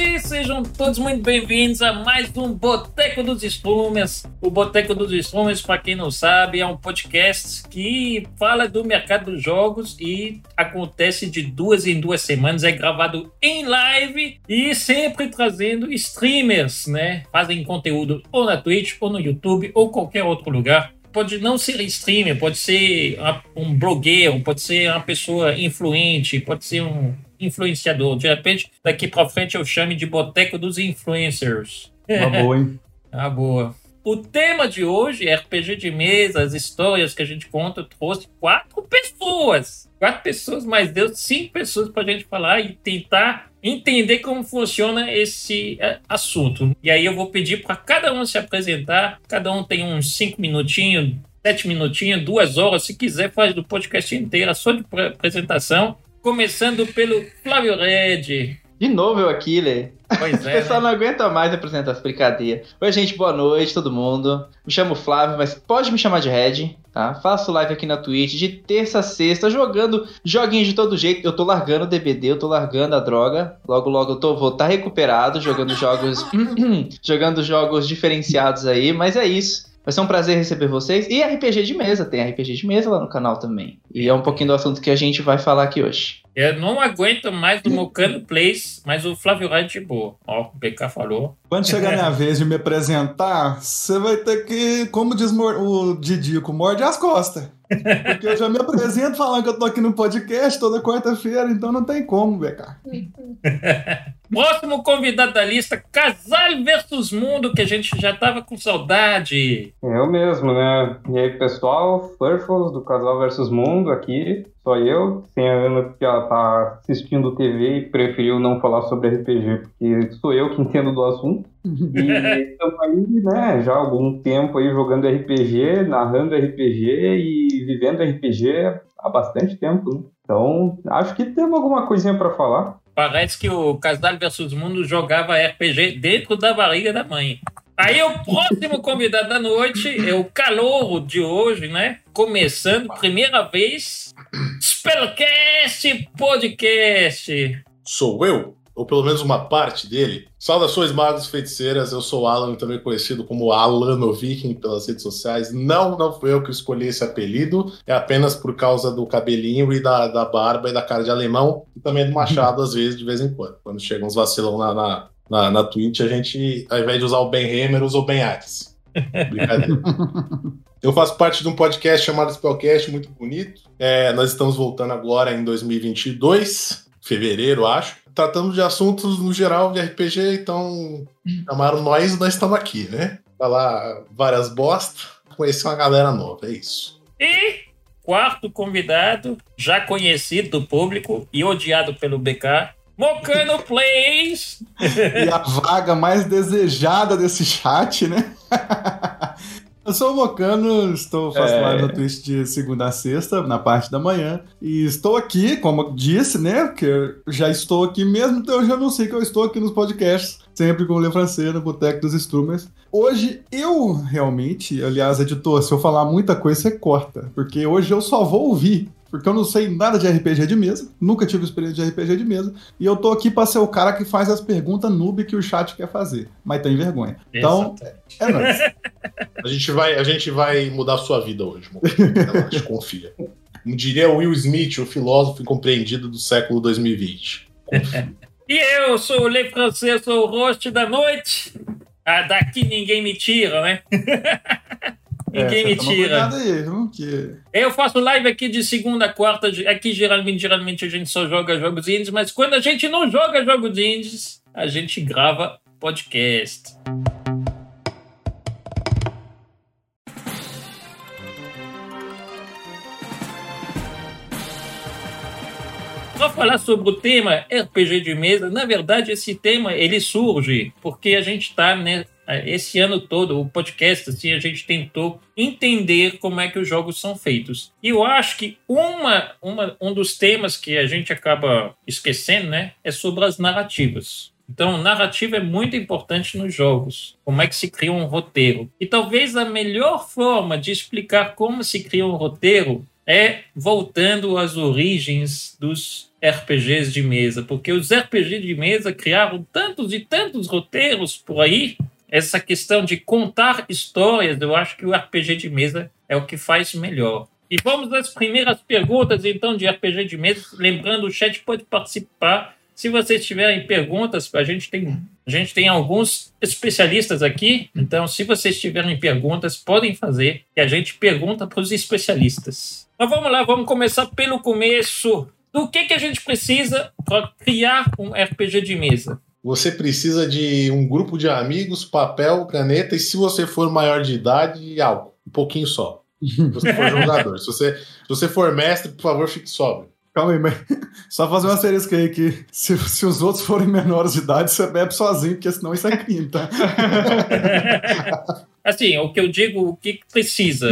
gente! Sejam todos muito bem-vindos a mais um Boteco dos Strummers. O Boteco dos Strummers, para quem não sabe, é um podcast que fala do mercado dos jogos e acontece de duas em duas semanas. É gravado em live e sempre trazendo streamers, né? Fazem conteúdo ou na Twitch, ou no YouTube, ou qualquer outro lugar pode não ser streamer, pode ser um blogueiro, pode ser uma pessoa influente, pode ser um influenciador. De repente, daqui para frente eu chame de Boteco dos Influencers. Uma boa, hein? Uma boa. O tema de hoje é RPG de mesa, as histórias que a gente conta. Eu trouxe quatro pessoas. Quatro pessoas, mas deu cinco pessoas para a gente falar e tentar entender como funciona esse é, assunto. E aí eu vou pedir para cada um se apresentar. Cada um tem uns cinco minutinhos, sete minutinhos, duas horas. Se quiser, faz do podcast inteiro, só de apresentação. Começando pelo Flávio Red. De novo eu aqui, Lê. Pois é. O pessoal né? não aguenta mais apresentar essa brincadeira. Oi, gente, boa noite, todo mundo. Me chamo Flávio, mas pode me chamar de Red, tá? Faço live aqui na Twitch de terça a sexta, jogando joguinhos de todo jeito. Eu tô largando o DBD, eu tô largando a droga. Logo, logo eu tô, vou estar tá recuperado, jogando jogos. jogando jogos diferenciados aí, mas é isso. Vai ser um prazer receber vocês. E RPG de mesa, tem RPG de mesa lá no canal também. E é um pouquinho do assunto que a gente vai falar aqui hoje. Eu não aguento mais do Mocano Place, mas o Flávio Rai de boa. Ó, o BK falou. Quando chegar a minha vez de me apresentar, você vai ter que, como diz o Didico, morde as costas. Porque eu já me apresento falando que eu tô aqui no podcast toda quarta-feira, então não tem como, BK. Próximo convidado da lista, Casal versus Mundo, que a gente já tava com saudade. Eu mesmo, né? E aí, pessoal, Furfles do Casal versus Mundo aqui. Só eu, sem a Ana, porque ela tá assistindo TV e preferiu não falar sobre RPG, porque sou eu que entendo do assunto. E estamos aí, né, já há algum tempo aí jogando RPG, narrando RPG e vivendo RPG há bastante tempo, né? Então, acho que temos alguma coisinha para falar. Parece que o Casal versus Mundo jogava RPG dentro da barriga da mãe. Aí o próximo convidado da noite é o calouro de hoje, né? Começando, primeira vez, Spellcast Podcast. Sou eu, ou pelo menos uma parte dele. Saudações, magos feiticeiras. Eu sou Alan, também conhecido como Alano Viking pelas redes sociais. Não, não fui eu que escolhi esse apelido. É apenas por causa do cabelinho e da, da barba e da cara de alemão. E também do machado, às vezes, de vez em quando. Quando chegam uns vacilão na, na, na, na Twitch, a gente, ao invés de usar o Ben Hammer, usa o Ben Axe. Brincadeira. Eu faço parte de um podcast chamado Spellcast, muito bonito. É, nós estamos voltando agora em 2022, fevereiro, acho. Tratamos de assuntos no geral de RPG, então chamaram nós e nós estamos aqui, né? Falar várias bostas, conhecer uma galera nova, é isso. E quarto convidado, já conhecido do público e odiado pelo BK, Mocano Plays! e a vaga mais desejada desse chat, né? Eu sou o Mocano, estou faço é... live no Twitch de segunda a sexta, na parte da manhã. E estou aqui, como disse, né? Porque já estou aqui mesmo, então eu já não sei que eu estou aqui nos podcasts, sempre com o Le Francês, no Boteco dos Strummers. Hoje eu realmente, aliás, editor, se eu falar muita coisa, você corta, porque hoje eu só vou ouvir porque eu não sei nada de RPG de mesa, nunca tive experiência de RPG de mesa, e eu tô aqui pra ser o cara que faz as perguntas noob que o chat quer fazer, mas tem vergonha. Então, é nóis. A gente vai, a gente vai mudar a sua vida hoje, Relaxa, confia. Como diria Will Smith, o filósofo incompreendido do século 2020. Confia. E eu sou o Le Francês, sou o host da noite. Ah, daqui ninguém me tira, né? Ninguém é, me tira. Aí, que... Eu faço live aqui de segunda a quarta. Aqui geralmente, geralmente a gente só joga jogos indies, mas quando a gente não joga jogos indies, a gente grava podcast. Para falar sobre o tema RPG de mesa, na verdade esse tema ele surge porque a gente está né, esse ano todo, o podcast, assim, a gente tentou entender como é que os jogos são feitos. E eu acho que uma, uma, um dos temas que a gente acaba esquecendo, né, é sobre as narrativas. Então, narrativa é muito importante nos jogos. Como é que se cria um roteiro? E talvez a melhor forma de explicar como se cria um roteiro é voltando às origens dos RPGs de mesa, porque os RPGs de mesa criaram tantos e tantos roteiros por aí. Essa questão de contar histórias, eu acho que o RPG de mesa é o que faz melhor. E vamos às primeiras perguntas, então, de RPG de mesa. Lembrando, o chat pode participar. Se vocês tiverem perguntas, a gente tem, a gente tem alguns especialistas aqui. Então, se vocês tiverem perguntas, podem fazer. E a gente pergunta para os especialistas. Mas vamos lá, vamos começar pelo começo. Do que, que a gente precisa para criar um RPG de mesa? Você precisa de um grupo de amigos, papel, caneta e, se você for maior de idade, álcool. Um pouquinho só. Se você for jogador. Se você, se você for mestre, por favor, fique sóbrio. Calma aí, mas só fazer uma asterisco aí que se, se os outros forem menores de idade, você bebe sozinho, porque senão isso é crime, tá? assim, o que eu digo, o que precisa?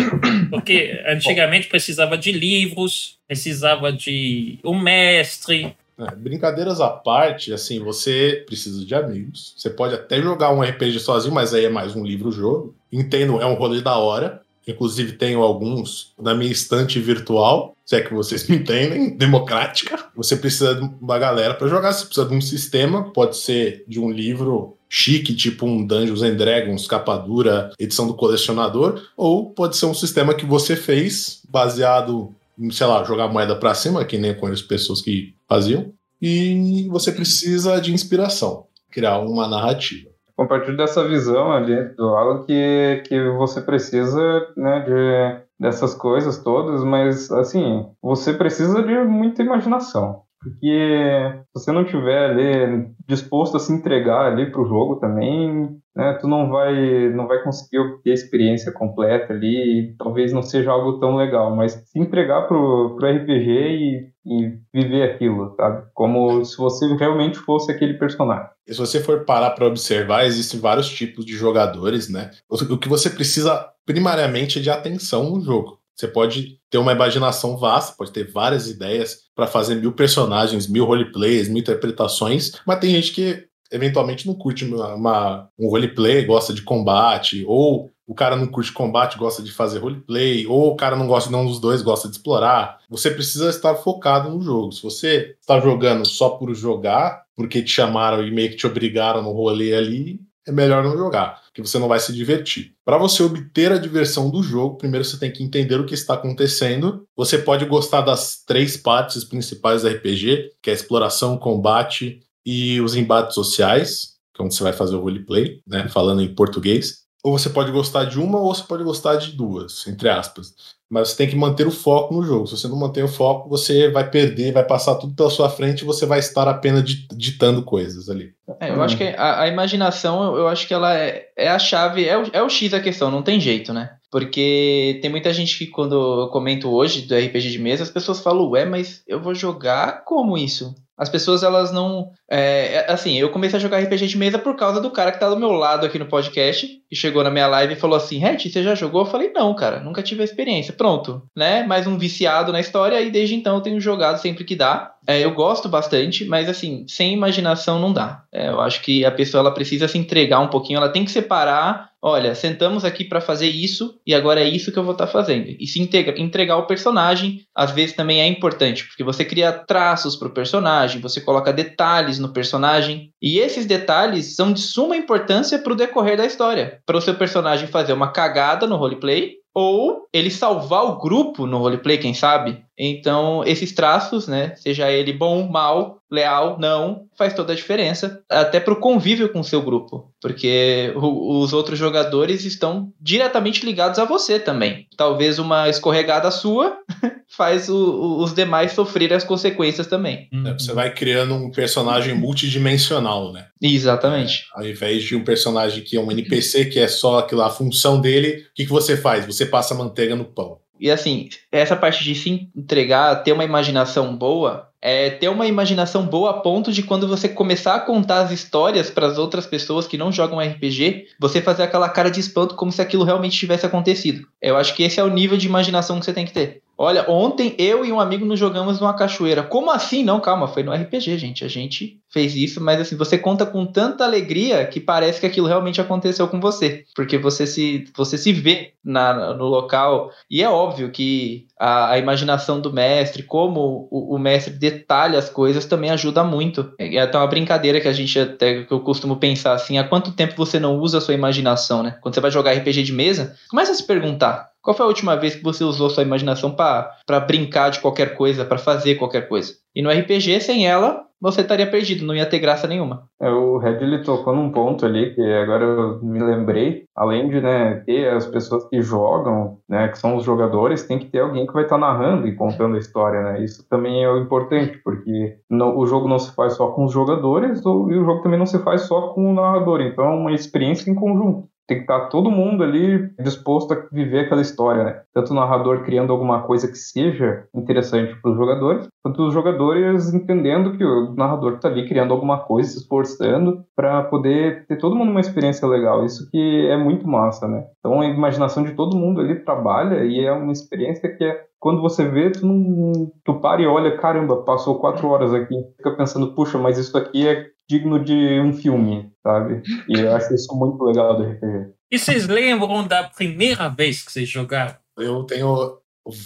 Porque antigamente precisava de livros, precisava de um mestre. É, brincadeiras à parte, assim, você precisa de amigos. Você pode até jogar um RPG sozinho, mas aí é mais um livro-jogo. Entendo, é um rolê da hora. Inclusive, tenho alguns na minha estante virtual, se é que vocês me entendem, democrática. Você precisa de uma galera para jogar, você precisa de um sistema, pode ser de um livro chique, tipo um Dungeons and Dragons, capa dura, edição do colecionador, ou pode ser um sistema que você fez baseado em, sei lá, jogar moeda para cima, que nem com as pessoas que faziam, e você precisa de inspiração, criar uma narrativa compartilho dessa visão ali do Alan que, que você precisa né, de, dessas coisas todas, mas assim, você precisa de muita imaginação. Porque se você não tiver ali disposto a se entregar ali para o jogo também, né, tu não vai não vai conseguir obter a experiência completa ali, talvez não seja algo tão legal, mas se entregar pro, pro RPG e, e viver aquilo, sabe? Como se você realmente fosse aquele personagem. E se você for parar para observar, existem vários tipos de jogadores, né? O que você precisa primariamente é de atenção no jogo. Você pode ter uma imaginação vasta, pode ter várias ideias para fazer mil personagens, mil roleplays, mil interpretações, mas tem gente que eventualmente não curte uma, uma, um roleplay, gosta de combate, ou o cara não curte combate, gosta de fazer roleplay, ou o cara não gosta de nenhum dos dois, gosta de explorar. Você precisa estar focado no jogo. Se você está jogando só por jogar, porque te chamaram e meio que te obrigaram no rolê ali, é melhor não jogar, porque você não vai se divertir. Para você obter a diversão do jogo, primeiro você tem que entender o que está acontecendo. Você pode gostar das três partes principais do RPG, que é a exploração, combate e os embates sociais, que é onde você vai fazer o roleplay, né, falando em português. Ou você pode gostar de uma, ou você pode gostar de duas, entre aspas. Mas você tem que manter o foco no jogo. Se você não manter o foco, você vai perder, vai passar tudo pela sua frente e você vai estar apenas ditando coisas ali. É, eu acho que a, a, imaginação, eu acho que ela é, é a chave, é o, é o X da questão, não tem jeito, né? Porque tem muita gente que, quando eu comento hoje do RPG de mesa, as pessoas falam, ué, mas eu vou jogar como isso? As pessoas, elas não. É, é, assim, eu comecei a jogar RPG de mesa por causa do cara que tá do meu lado aqui no podcast, que chegou na minha live e falou assim: Red, você já jogou? Eu falei: não, cara, nunca tive a experiência. Pronto, né? Mais um viciado na história e desde então eu tenho jogado sempre que dá. É, eu gosto bastante, mas assim, sem imaginação não dá. É, eu acho que a pessoa ela precisa se entregar um pouquinho, ela tem que separar. Olha, sentamos aqui para fazer isso e agora é isso que eu vou estar tá fazendo. E se integra, entregar o personagem, às vezes também é importante, porque você cria traços para o personagem, você coloca detalhes no personagem, e esses detalhes são de suma importância para o decorrer da história. Para o seu personagem fazer uma cagada no roleplay ou ele salvar o grupo no roleplay, quem sabe? Então, esses traços, né, seja ele bom, mal, leal, não, faz toda a diferença, até para o convívio com o seu grupo, porque o, os outros jogadores estão diretamente ligados a você também. Talvez uma escorregada sua faz o, o, os demais sofrer as consequências também. É, você vai criando um personagem multidimensional, né? Exatamente. É, ao invés de um personagem que é um NPC, que é só aquilo, a função dele, o que, que você faz? Você passa manteiga no pão. E assim, essa parte de se entregar, ter uma imaginação boa, é ter uma imaginação boa a ponto de quando você começar a contar as histórias para as outras pessoas que não jogam RPG, você fazer aquela cara de espanto como se aquilo realmente tivesse acontecido. Eu acho que esse é o nível de imaginação que você tem que ter. Olha, ontem eu e um amigo nos jogamos numa cachoeira. Como assim? Não, calma, foi no RPG, gente. A gente fez isso, mas assim, você conta com tanta alegria que parece que aquilo realmente aconteceu com você. Porque você se, você se vê na, no local. E é óbvio que a, a imaginação do mestre, como o, o, mestre detalha as coisas, também ajuda muito. É até uma brincadeira que a gente até que eu costumo pensar assim: há quanto tempo você não usa a sua imaginação, né? Quando você vai jogar RPG de mesa, começa a se perguntar qual foi a última vez que você usou sua imaginação para brincar de qualquer coisa, para fazer qualquer coisa? E no RPG, sem ela, você estaria perdido, não ia ter graça nenhuma. É, o Red ele tocou num ponto ali que agora eu me lembrei, além de né, ter as pessoas que jogam, né, que são os jogadores, tem que ter alguém que vai estar tá narrando e contando a história, né? Isso também é importante, porque o jogo não se faz só com os jogadores e o jogo também não se faz só com o narrador, então é uma experiência em conjunto tem que estar todo mundo ali disposto a viver aquela história, né? Tanto o narrador criando alguma coisa que seja interessante para os jogadores, quanto os jogadores entendendo que o narrador está ali criando alguma coisa, se esforçando para poder ter todo mundo uma experiência legal. Isso que é muito massa, né? Então a imaginação de todo mundo ali trabalha e é uma experiência que é quando você vê, tu, não, tu para e olha, caramba, passou quatro horas aqui. Fica pensando, puxa, mas isso aqui é digno de um filme, sabe? E eu acho isso muito legal do RPG. E vocês lembram da primeira vez que vocês jogaram? Eu tenho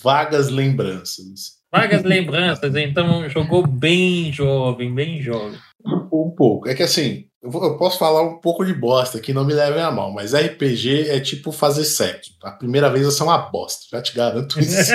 vagas lembranças. Vagas lembranças, então jogou bem jovem, bem jovem. Um pouco. É que assim, eu posso falar um pouco de bosta que não me levem a mal, mas RPG é tipo fazer sexo. A primeira vez você é uma bosta, já te garanto isso.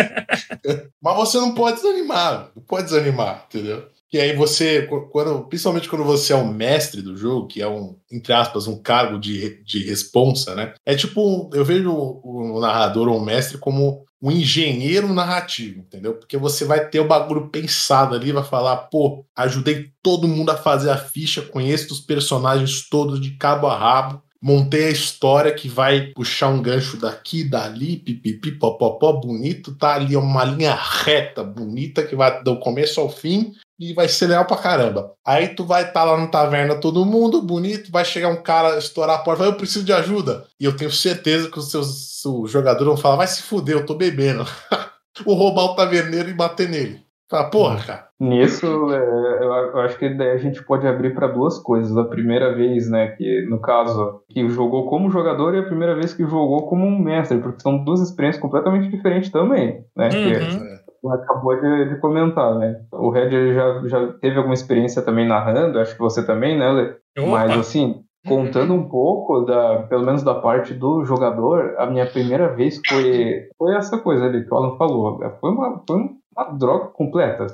mas você não pode desanimar, não pode desanimar, entendeu? Que aí você, quando, principalmente quando você é um mestre do jogo, que é um, entre aspas, um cargo de, de responsa, né? É tipo, eu vejo o, o narrador ou o mestre como um engenheiro narrativo, entendeu? Porque você vai ter o bagulho pensado ali, vai falar, pô, ajudei todo mundo a fazer a ficha, conheço os personagens todos de cabo a rabo, montei a história que vai puxar um gancho daqui, dali, pipipi, popopó, bonito, tá ali uma linha reta, bonita, que vai do começo ao fim, e vai ser legal pra caramba. Aí tu vai estar tá lá na taverna todo mundo, bonito, vai chegar um cara, estourar a porta, vai, eu preciso de ajuda. E eu tenho certeza que os seus os jogadores vão falar, vai se fuder, eu tô bebendo. Vou roubar o taverneiro e bater nele. Fala, porra, cara. Nisso, é, eu acho que daí a gente pode abrir para duas coisas. A primeira vez, né, que no caso, que jogou como jogador e a primeira vez que jogou como um mestre, porque são duas experiências completamente diferentes também, né? Uhum. Que, acabou de, de, comentar, né? O Red já, já teve alguma experiência também narrando, acho que você também, né, Lê? Mas assim, contando um pouco da, pelo menos da parte do jogador, a minha primeira vez foi, foi essa coisa ali que o Alan falou. Foi uma, foi uma droga completa.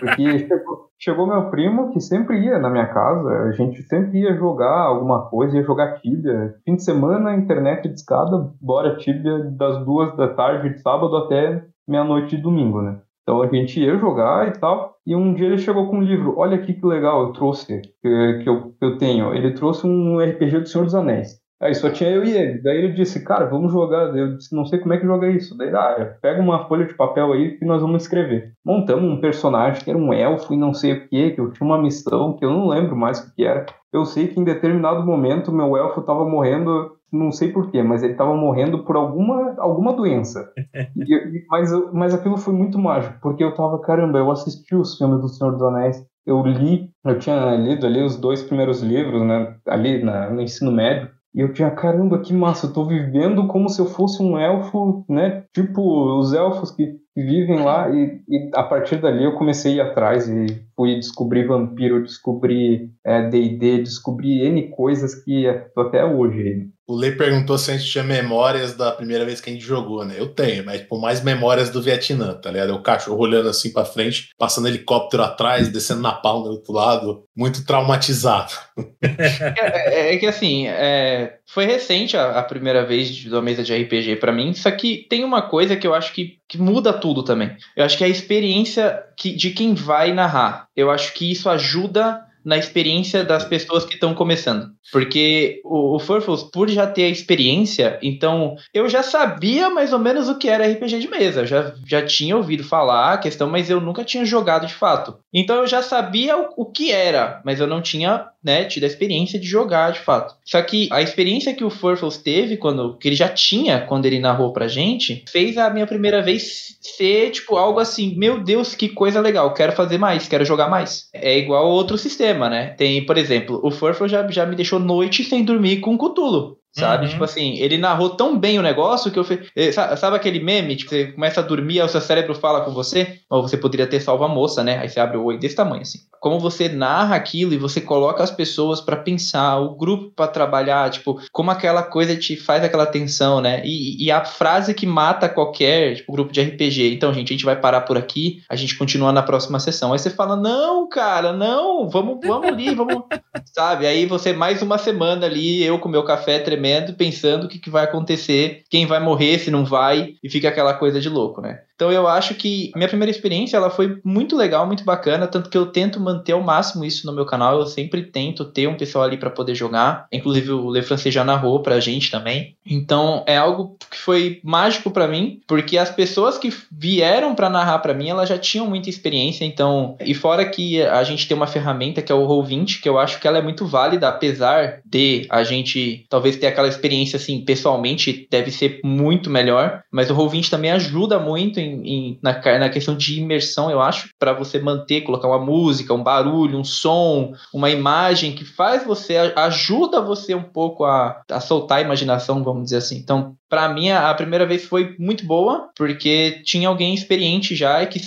Porque chegou, chegou, meu primo que sempre ia na minha casa, a gente sempre ia jogar alguma coisa, ia jogar Tibia. Fim de semana, internet de escada, bora Tibia das duas da tarde de sábado até meia-noite de domingo, né? Então a gente ia jogar e tal. E um dia ele chegou com um livro. Olha aqui que legal, eu trouxe, que, que, eu, que eu tenho. Ele trouxe um RPG do Senhor dos Anéis. Aí só tinha eu e ele. Daí ele disse, cara, vamos jogar. Eu disse, não sei como é que joga isso. Daí, ah, pega uma folha de papel aí que nós vamos escrever. Montamos um personagem que era um elfo e não sei o que, que eu tinha uma missão que eu não lembro mais o que era. Eu sei que em determinado momento meu elfo estava morrendo não sei porquê, mas ele estava morrendo por alguma, alguma doença. E, mas, mas aquilo foi muito mágico, porque eu tava, caramba, eu assisti os filmes do Senhor dos Anéis, eu li, eu tinha lido ali os dois primeiros livros, né, ali na, no ensino médio, e eu tinha, caramba, que massa, eu tô vivendo como se eu fosse um elfo, né, tipo os elfos que vivem lá, e, e a partir dali eu comecei a ir atrás e fui descobrir vampiro, descobrir D&D, é, descobri N coisas que tô até hoje o Lei perguntou se a gente tinha memórias da primeira vez que a gente jogou, né? Eu tenho, mas tipo, mais memórias do Vietnã, tá ligado? O cachorro olhando assim pra frente, passando helicóptero atrás, descendo na palma do outro lado, muito traumatizado. É, é, é que assim, é, foi recente a, a, primeira vez de uma mesa de RPG para mim, só que tem uma coisa que eu acho que, que muda tudo também. Eu acho que é a experiência que, de quem vai narrar. Eu acho que isso ajuda na experiência das pessoas que estão começando. Porque o, o Furfles, por já ter a experiência, então eu já sabia mais ou menos o que era RPG de mesa. Eu já, já tinha ouvido falar a questão, mas eu nunca tinha jogado de fato. Então eu já sabia o, o que era, mas eu não tinha né, tido a experiência de jogar de fato. Só que a experiência que o Furfles teve, quando, que ele já tinha quando ele narrou pra gente, fez a minha primeira vez ser, tipo, algo assim, meu Deus, que coisa legal, quero fazer mais, quero jogar mais. É igual outro sistema, né? Tem, por exemplo, o Furfles já, já me deixou noite sem dormir com Cthulhu. Sabe? Uhum. Tipo assim, ele narrou tão bem o negócio que eu fiz. Eh, sabe aquele meme? Tipo, você começa a dormir, aí o seu cérebro fala com você? Ou você poderia ter salvo a moça, né? Aí você abre o olho desse tamanho, assim. Como você narra aquilo e você coloca as pessoas para pensar, o grupo para trabalhar, tipo, como aquela coisa te faz aquela tensão, né? E, e, a frase que mata qualquer tipo, grupo de RPG. Então, gente, a gente vai parar por aqui, a gente continua na próxima sessão. Aí você fala, não, cara, não, vamos, vamos ali, vamos. Sabe? Aí você mais uma semana ali, eu com meu café tremendo tremendo, pensando o que, que vai acontecer, quem vai morrer, se não vai, e fica aquela coisa de louco, né? Então eu acho que minha primeira experiência ela foi muito legal, muito bacana, tanto que eu tento manter ao máximo isso no meu canal. Eu sempre tento ter um pessoal ali para poder jogar. Inclusive o Le Francês já narrou pra gente também. Então é algo que foi mágico para mim, porque as pessoas que vieram para narrar para mim, elas já tinham muita experiência. Então, e fora que a gente tem uma ferramenta que é o Roll20, que eu acho que ela é muito válida, apesar de a gente talvez ter aquela experiência assim, pessoalmente deve ser muito melhor, mas o Roll20 também ajuda muito em, na, na questão de imersão, eu acho, para você manter, colocar uma música, um barulho, um som, uma imagem que faz você, ajuda você um pouco a, a soltar a imaginação, vamos dizer assim. Então, para mim, a primeira vez foi muito boa, porque tinha alguém experiente já e que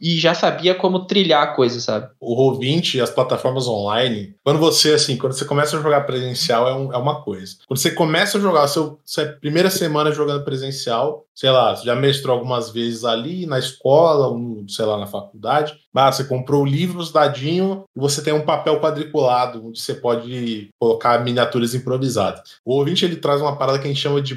e já sabia como trilhar a coisa, sabe? O Roll20 e as plataformas online, quando você, assim, quando você começa a jogar presencial, é, um, é uma coisa. Quando você começa a jogar, seu, sua primeira semana jogando presencial, sei lá, já mestrou algumas vezes ali na escola, sei lá, na faculdade, mas você comprou livros dadinho e você tem um papel quadriculado onde você pode colocar miniaturas improvisadas. O ouvinte ele traz uma parada que a gente chama de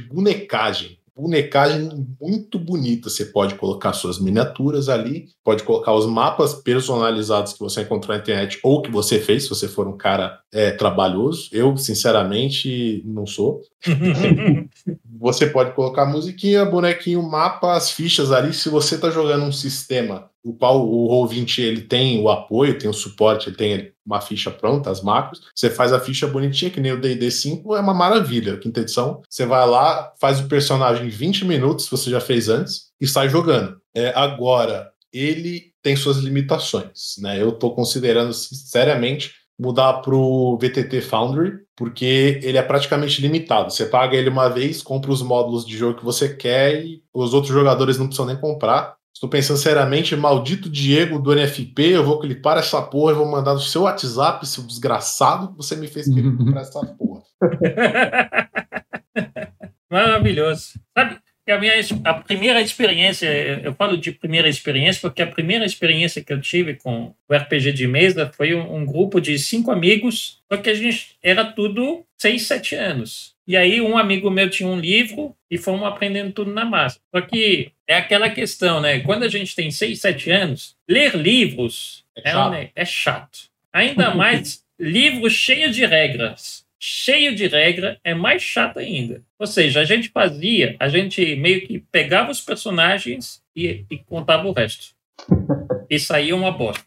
bonecagem bonecagem muito bonita. Você pode colocar suas miniaturas ali, pode colocar os mapas personalizados que você encontrou na internet ou que você fez, se você for um cara é, trabalhoso. Eu, sinceramente, não sou. você pode colocar musiquinha, bonequinho, mapa, as fichas ali. Se você está jogando um sistema o qual o Roll20 ele tem o apoio, tem o suporte, ele tem uma ficha pronta, as macros. Você faz a ficha bonitinha, que nem o D&D 5, é uma maravilha. Quinta edição, você vai lá, faz o personagem em 20 minutos, você já fez antes, e sai jogando. É, agora, ele tem suas limitações, né? Eu estou considerando seriamente mudar para o VTT Foundry, porque ele é praticamente limitado. Você paga ele uma vez, compra os módulos de jogo que você quer e os outros jogadores não precisam nem comprar. Estou pensando seriamente, maldito Diego do NFP, eu vou clipar essa porra e vou mandar no seu WhatsApp, seu desgraçado, você me fez clipar essa porra. Maravilhoso. Sabe, a minha a primeira experiência, eu falo de primeira experiência porque a primeira experiência que eu tive com o RPG de mesa foi um, um grupo de cinco amigos, só que a gente era tudo seis, sete anos. E aí um amigo meu tinha um livro e fomos aprendendo tudo na massa. Só que é aquela questão, né? Quando a gente tem seis, sete anos, ler livros é, é chato. Um, é chato. Ainda mais livros cheios de regras cheio de regra, é mais chato ainda. Ou seja, a gente fazia, a gente meio que pegava os personagens e, e contava o resto. E saía uma bosta.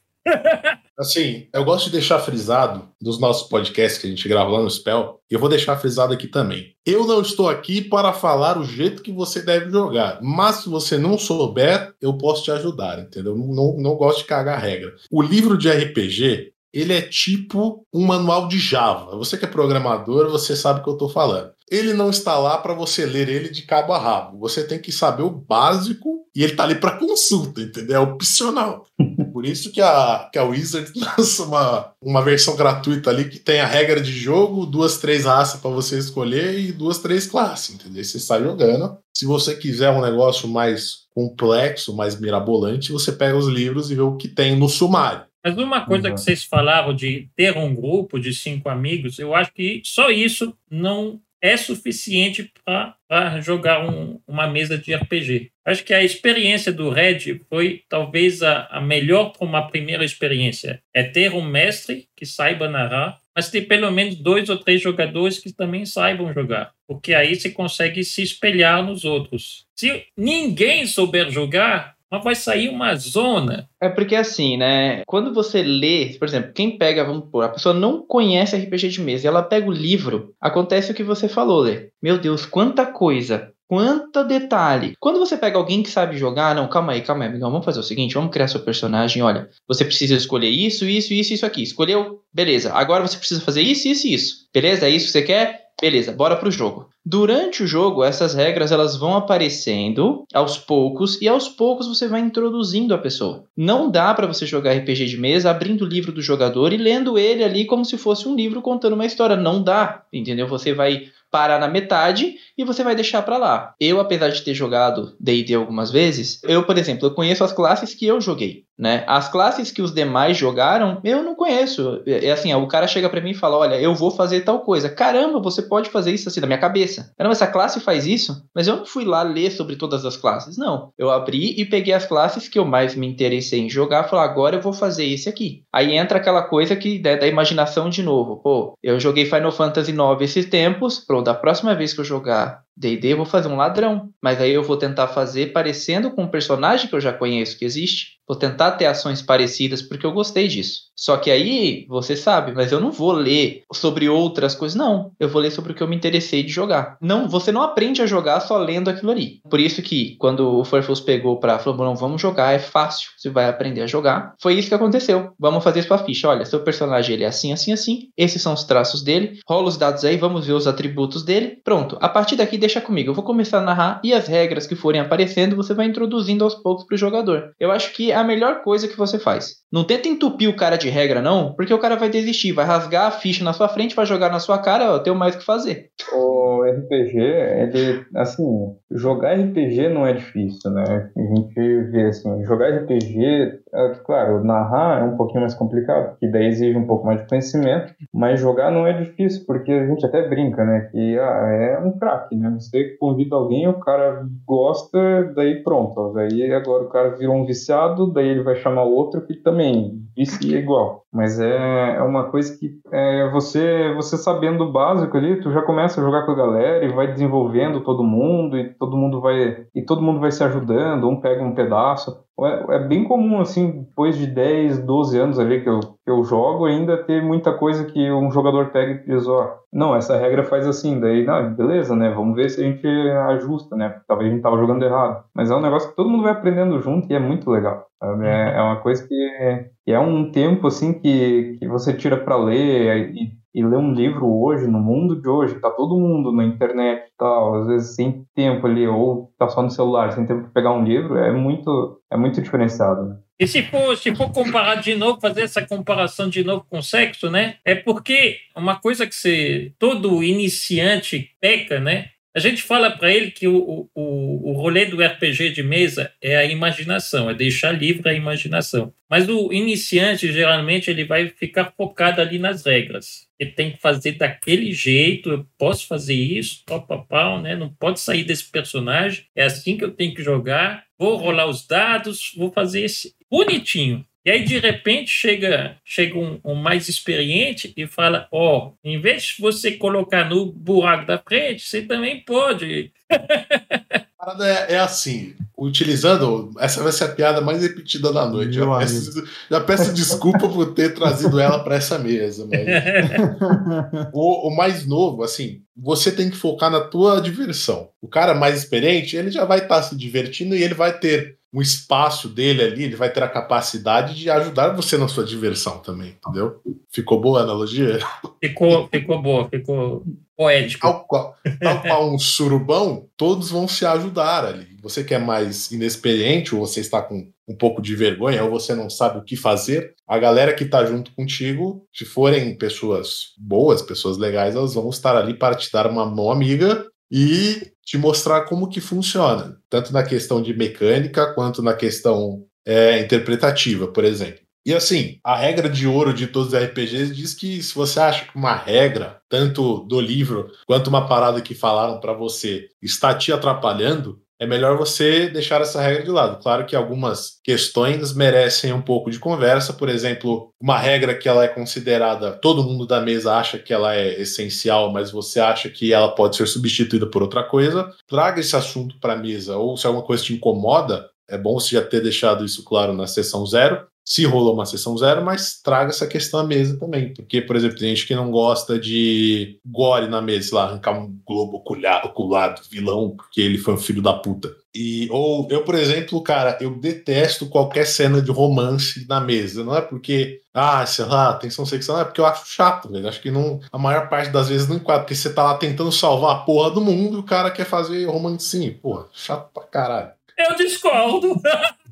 Assim, eu gosto de deixar frisado dos nossos podcasts que a gente grava lá no Spell, e eu vou deixar frisado aqui também. Eu não estou aqui para falar o jeito que você deve jogar, mas se você não souber, eu posso te ajudar, entendeu? Não, não, não gosto de cagar regra. O livro de RPG, ele é tipo um manual de Java. Você que é programador, você sabe o que eu estou falando. Ele não está lá para você ler ele de cabo a rabo. Você tem que saber o básico e ele está ali para consulta, entendeu? É opcional. Por isso que a, que a Wizard lança uma, uma versão gratuita ali que tem a regra de jogo, duas, três raças para você escolher e duas, três classes, entendeu? Você está jogando. Se você quiser um negócio mais complexo, mais mirabolante, você pega os livros e vê o que tem no sumário. Mas uma coisa uhum. que vocês falavam de ter um grupo de cinco amigos, eu acho que só isso não é suficiente para jogar um, uma mesa de RPG. Acho que a experiência do Red foi talvez a, a melhor para uma primeira experiência. É ter um mestre que saiba narrar, mas ter pelo menos dois ou três jogadores que também saibam jogar, porque aí você consegue se espelhar nos outros. Se ninguém souber jogar, mas vai sair uma zona. É porque assim, né? Quando você lê, por exemplo, quem pega, vamos pôr, a pessoa não conhece RPG de mesa ela pega o livro, acontece o que você falou, Lê. Meu Deus, quanta coisa! Quanto detalhe. Quando você pega alguém que sabe jogar, não, calma aí, calma aí, amigão, vamos fazer o seguinte, vamos criar seu personagem, olha, você precisa escolher isso, isso, isso, isso aqui. Escolheu? Beleza. Agora você precisa fazer isso, isso isso. Beleza? É isso que você quer? Beleza, bora pro jogo. Durante o jogo, essas regras elas vão aparecendo aos poucos e aos poucos você vai introduzindo a pessoa. Não dá para você jogar RPG de mesa abrindo o livro do jogador e lendo ele ali como se fosse um livro contando uma história. Não dá, entendeu? Você vai parar na metade e você vai deixar para lá. Eu, apesar de ter jogado D&D algumas vezes, eu, por exemplo, eu conheço as classes que eu joguei, né? As classes que os demais jogaram, eu não conheço. É, é assim, o cara chega para mim e fala: "Olha, eu vou fazer tal coisa". Caramba, você pode fazer isso assim na minha cabeça. Caramba, essa classe faz isso? Mas eu não fui lá ler sobre todas as classes, não. Eu abri e peguei as classes que eu mais me interessei em jogar, falei: "Agora eu vou fazer esse aqui". Aí entra aquela coisa que né, da imaginação de novo. Pô, eu joguei Final Fantasy IX esses tempos, pronto, da próxima vez que eu jogar D&D eu vou fazer um ladrão, mas aí eu vou tentar fazer parecendo com um personagem que eu já conheço que existe. Vou tentar ter ações parecidas porque eu gostei disso. Só que aí, você sabe, mas eu não vou ler sobre outras coisas, não. Eu vou ler sobre o que eu me interessei de jogar. Não, você não aprende a jogar só lendo aquilo ali. Por isso que quando o Furfus pegou pra falou, não, vamos jogar, é fácil, você vai aprender a jogar. Foi isso que aconteceu. Vamos fazer sua ficha. Olha, seu personagem ele é assim, assim, assim. Esses são os traços dele. Rola os dados aí, vamos ver os atributos dele. Pronto. A partir daqui deixa comigo. Eu vou começar a narrar e as regras que forem aparecendo, você vai introduzindo aos poucos pro jogador. Eu acho que é a melhor coisa que você faz. Não tenta entupir o cara de regra, não, porque o cara vai desistir, vai rasgar a ficha na sua frente, vai jogar na sua cara, ó, tenho mais o que fazer. O RPG, ele, assim, jogar RPG não é difícil, né? A gente vê, assim, jogar RPG, é, claro, narrar é um pouquinho mais complicado, que daí exige um pouco mais de conhecimento, mas jogar não é difícil, porque a gente até brinca, né? Que ah, é um craque, né? Você convida alguém, o cara gosta, daí pronto, daí agora o cara virou um viciado, daí ele vai chamar outro que também vicia igual. Mas é, é uma coisa que é, você você sabendo o básico ali, tu já começa a jogar com a galera e vai desenvolvendo todo mundo e todo mundo vai e todo mundo vai se ajudando, um pega um pedaço. É, é bem comum assim, depois de 10, 12 anos ali que eu, que eu jogo, ainda ter muita coisa que um jogador pega e diz, ó, não, essa regra faz assim, daí, não, beleza, né? Vamos ver se a gente ajusta, né? Talvez a gente tava jogando errado. Mas é um negócio que todo mundo vai aprendendo junto e é muito legal. É, é uma coisa que, que é um tempo assim que, que você tira para ler e e ler um livro hoje, no mundo de hoje, tá todo mundo na internet e tal, às vezes sem tempo ali, ou tá só no celular, sem tempo para pegar um livro, é muito, é muito diferenciado, né? E se for, se for comparar de novo, fazer essa comparação de novo com sexo, né? É porque uma coisa que você, todo iniciante peca, né? A gente fala para ele que o, o, o rolê do RPG de mesa é a imaginação, é deixar livre a imaginação. Mas o iniciante, geralmente, ele vai ficar focado ali nas regras. Ele tem que fazer daquele jeito, eu posso fazer isso, pau, pau, né? Não pode sair desse personagem, é assim que eu tenho que jogar, vou rolar os dados, vou fazer esse bonitinho. E aí, de repente, chega, chega um, um mais experiente e fala: Ó, oh, em vez de você colocar no buraco da frente, você também pode. A parada é, é, assim, utilizando. Essa vai ser a piada mais repetida da noite. Já peço, já peço, desculpa por ter trazido ela para essa mesa. Mas... o, o, mais novo, assim, você tem que focar na tua diversão. O cara mais experiente, ele já vai estar tá se divertindo e ele vai ter um espaço dele ali, ele vai ter a capacidade de ajudar você na sua diversão também, entendeu? Ficou boa a analogia? Ficou, ficou boa, ficou poético. Tal qual, tal qual um surubão, todos vão se ajudar ali. Você que é mais inexperiente, ou você está com um pouco de vergonha, ou você não sabe o que fazer, a galera que está junto contigo, se forem pessoas boas, pessoas legais, elas vão estar ali para te dar uma mão amiga e te mostrar como que funciona, tanto na questão de mecânica quanto na questão é, interpretativa, por exemplo. E assim, a regra de ouro de todos os RPGs diz que se você acha que uma regra, tanto do livro quanto uma parada que falaram para você, está te atrapalhando, é melhor você deixar essa regra de lado. Claro que algumas questões merecem um pouco de conversa, por exemplo, uma regra que ela é considerada, todo mundo da mesa acha que ela é essencial, mas você acha que ela pode ser substituída por outra coisa, traga esse assunto para a mesa, ou se alguma coisa te incomoda, é bom você já ter deixado isso claro na sessão zero, se rolou uma sessão zero, mas traga essa questão à mesa também. Porque, por exemplo, tem gente que não gosta de gore na mesa, sei lá, arrancar um globo ocular, ocular do vilão, porque ele foi um filho da puta. E, ou eu, por exemplo, cara, eu detesto qualquer cena de romance na mesa. Não é porque, ah, sei lá, tensão sexual, não é porque eu acho chato, velho. Acho que não, a maior parte das vezes não enquadra, porque você tá lá tentando salvar a porra do mundo e o cara quer fazer romancinho. Porra, chato pra caralho. Eu discordo.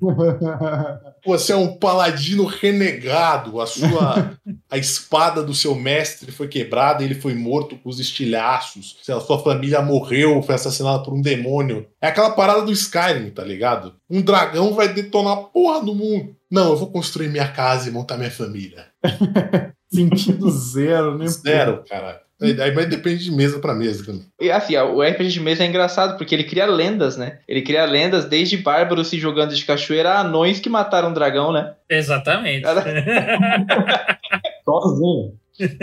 Você é um paladino renegado. A sua a espada do seu mestre foi quebrada e ele foi morto com os estilhaços. A sua família morreu, foi assassinada por um demônio. É aquela parada do Skyrim, tá ligado? Um dragão vai detonar a porra do mundo. Não, eu vou construir minha casa e montar minha família. Sentido zero, né? Zero, cara. Aí mas depende de mesa para mesa também. E assim, o RPG de mesa é engraçado porque ele cria lendas, né? Ele cria lendas desde bárbaros se jogando de cachoeira a anões que mataram um dragão, né? Exatamente. Sozinho.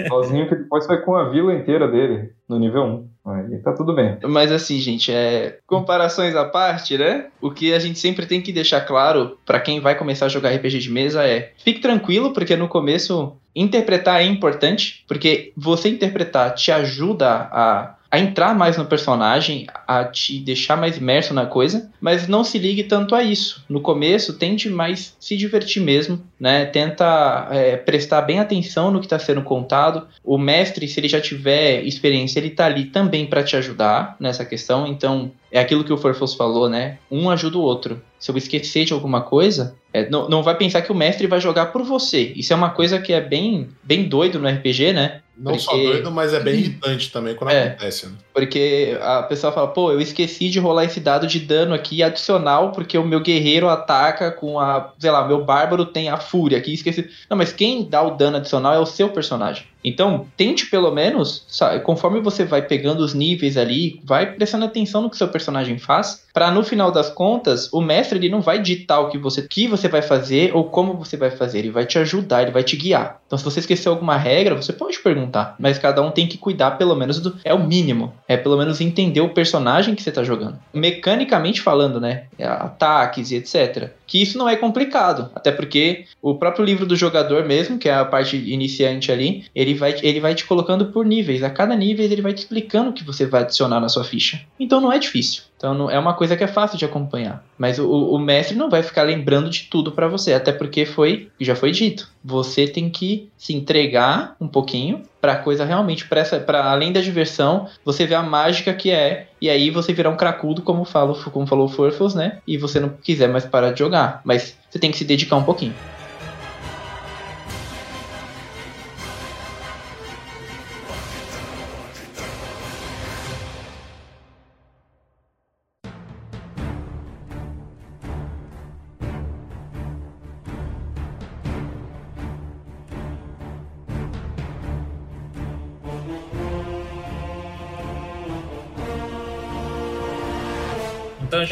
Sozinho que depois foi com a vila inteira dele, no nível 1. Aí tá tudo bem. Mas assim, gente, é comparações à parte, né? O que a gente sempre tem que deixar claro para quem vai começar a jogar RPG de mesa é: fique tranquilo, porque no começo interpretar é importante, porque você interpretar te ajuda a a entrar mais no personagem, a te deixar mais imerso na coisa, mas não se ligue tanto a isso. No começo, tente mais se divertir mesmo, né? Tenta é, prestar bem atenção no que está sendo contado. O mestre, se ele já tiver experiência, ele está ali também para te ajudar nessa questão. Então, é aquilo que o Forfos falou, né? Um ajuda o outro. Se eu esquecer de alguma coisa, é, não, não vai pensar que o mestre vai jogar por você. Isso é uma coisa que é bem, bem doido no RPG, né? Não porque... só doido, mas é bem irritante também quando é, acontece. Né? Porque a pessoa fala, pô, eu esqueci de rolar esse dado de dano aqui adicional, porque o meu guerreiro ataca com a. Sei lá, meu bárbaro tem a fúria aqui, esqueci. Não, mas quem dá o dano adicional é o seu personagem. Então, tente pelo menos, sabe, conforme você vai pegando os níveis ali, vai prestando atenção no que seu personagem faz, para no final das contas, o mestre ele não vai ditar o que você, que você vai fazer ou como você vai fazer, ele vai te ajudar, ele vai te guiar. Então, se você esqueceu alguma regra, você pode perguntar, mas cada um tem que cuidar pelo menos do é o mínimo, é pelo menos entender o personagem que você tá jogando. Mecanicamente falando, né, ataques e etc. Que isso não é complicado, até porque o próprio livro do jogador mesmo, que é a parte iniciante ali, ele vai, ele vai te colocando por níveis. A cada nível ele vai te explicando o que você vai adicionar na sua ficha. Então não é difícil. Então não, é uma coisa que é fácil de acompanhar. Mas o, o mestre não vai ficar lembrando de tudo para você, até porque foi, já foi dito. Você tem que se entregar um pouquinho para coisa realmente para além da diversão, você vê a mágica que é e aí você virar um cracudo como falo, como falou o Furfels, né? E você não quiser mais parar de jogar, mas você tem que se dedicar um pouquinho.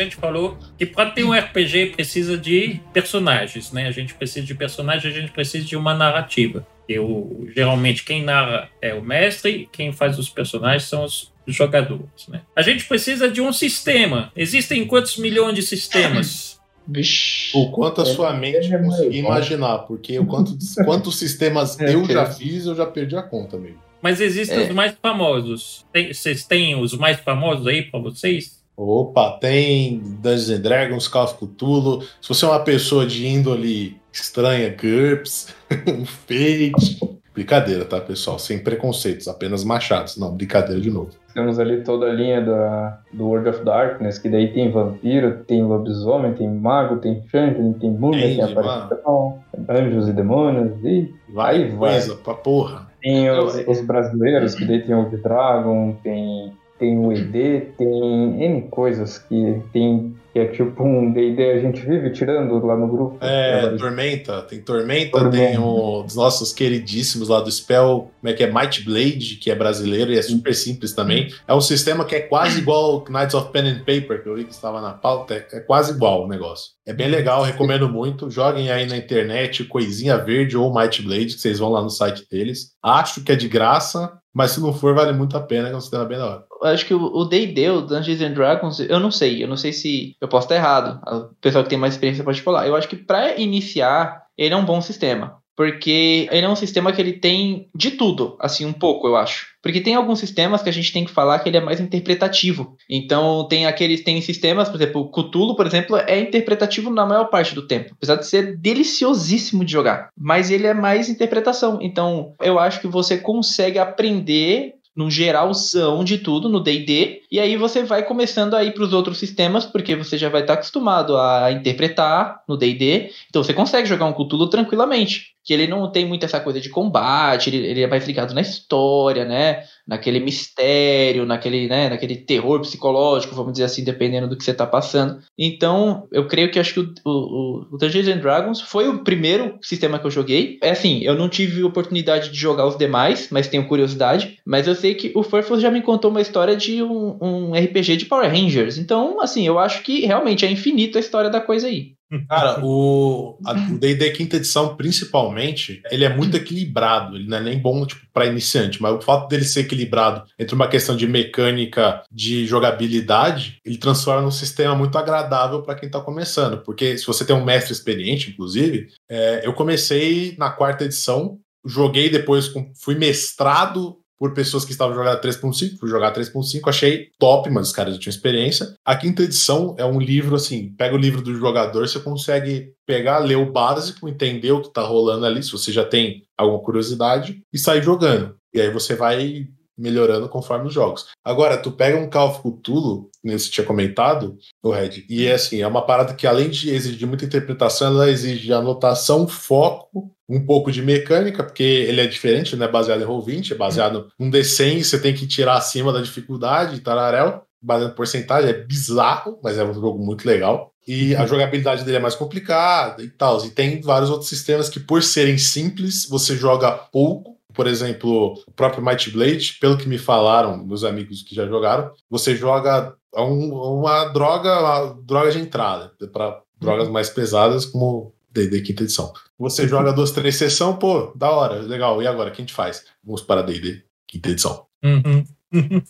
Gente falou que para ter um RPG precisa de personagens, né? A gente precisa de personagens, a gente precisa de uma narrativa. Eu, geralmente quem narra é o mestre, quem faz os personagens são os jogadores, né? A gente precisa de um sistema. Existem quantos milhões de sistemas? Vixe, o quanto a sua mente é conseguir imaginar, porque o quanto, quantos sistemas é, eu já fiz, eu já perdi a conta mesmo. Mas existem é. os mais famosos. Tem, vocês têm os mais famosos aí para vocês? Opa, tem Dungeons and Dragons, Call of Cthulhu. Se você é uma pessoa de índole estranha, GURPS, um Fate. Brincadeira, tá, pessoal? Sem preconceitos, apenas machados. Não, brincadeira de novo. Temos ali toda a linha da, do World of Darkness, que daí tem vampiro, tem lobisomem, tem mago, tem changeling, tem múmia, tem aparição, anjos e demônios, e vai, vai. Coisa pra porra. Tem os, os brasileiros, que daí tem o Dragon, tem tem o ED, tem N coisas que tem que é tipo um D&D a gente vive tirando lá no grupo. É, Tormenta, tem Tormenta, Tormenta, tem o dos nossos queridíssimos lá do Spell, como é que é, Might Blade, que é brasileiro e é super simples também. É um sistema que é quase igual ao Knights of Pen and Paper, que eu vi que estava na pauta, é, é quase igual o negócio. É bem legal, recomendo muito. Joguem aí na internet Coisinha Verde ou Might Blade, que vocês vão lá no site deles. Acho que é de graça, mas se não for, vale muito a pena, que é bem da hora. Eu acho que o D&D, o Dungeons and Dragons, eu não sei, eu não sei se eu posso estar errado. O pessoal que tem mais experiência pode falar. Eu acho que para iniciar, ele é um bom sistema porque ele é um sistema que ele tem de tudo, assim, um pouco, eu acho. Porque tem alguns sistemas que a gente tem que falar que ele é mais interpretativo. Então, tem aqueles tem sistemas, por exemplo, o Cthulhu, por exemplo, é interpretativo na maior parte do tempo, apesar de ser deliciosíssimo de jogar, mas ele é mais interpretação. Então, eu acho que você consegue aprender no geralzão de tudo no D&D, e aí você vai começando a ir para os outros sistemas, porque você já vai estar tá acostumado a interpretar no D&D, então você consegue jogar um Cthulhu tranquilamente que ele não tem muito essa coisa de combate, ele, ele é mais ligado na história, né? Naquele mistério, naquele, né? naquele terror psicológico, vamos dizer assim, dependendo do que você está passando. Então, eu creio que acho que o, o, o Dungeons and Dragons foi o primeiro sistema que eu joguei. É assim, eu não tive oportunidade de jogar os demais, mas tenho curiosidade. Mas eu sei que o Furfus já me contou uma história de um, um RPG de Power Rangers. Então, assim, eu acho que realmente é infinito a história da coisa aí. Cara, o D&D quinta edição, principalmente, ele é muito equilibrado. Ele não é nem bom tipo, para iniciante, mas o fato dele ser equilibrado entre uma questão de mecânica, de jogabilidade, ele transforma num sistema muito agradável para quem tá começando. Porque se você tem um mestre experiente, inclusive, é, eu comecei na quarta edição, joguei depois, fui mestrado por pessoas que estavam jogando 3.5, fui jogar 3.5, achei top, mas os caras já tinham experiência. A quinta edição é um livro assim, pega o livro do jogador, você consegue pegar, ler o básico, entender o que tá rolando ali, se você já tem alguma curiosidade, e sair jogando. E aí você vai melhorando conforme os jogos. Agora, tu pega um Call of Cthulhu, você tinha comentado, o Red, e é assim, é uma parada que além de exigir muita interpretação, ela exige anotação, foco um pouco de mecânica, porque ele é diferente, não é baseado em Roll20, é baseado num D100, você tem que tirar acima da dificuldade, tararel, baseado em porcentagem, é bizarro, mas é um jogo muito legal. E a jogabilidade dele é mais complicada e tal. E tem vários outros sistemas que, por serem simples, você joga pouco. Por exemplo, o próprio Might Blade, pelo que me falaram, meus amigos que já jogaram, você joga um, uma droga, uma droga de entrada para drogas mais pesadas, como D&D quinta edição. Você joga duas, três sessões, pô, da hora, legal. E agora, o que a gente faz? Vamos para D&D quinta edição. Uhum.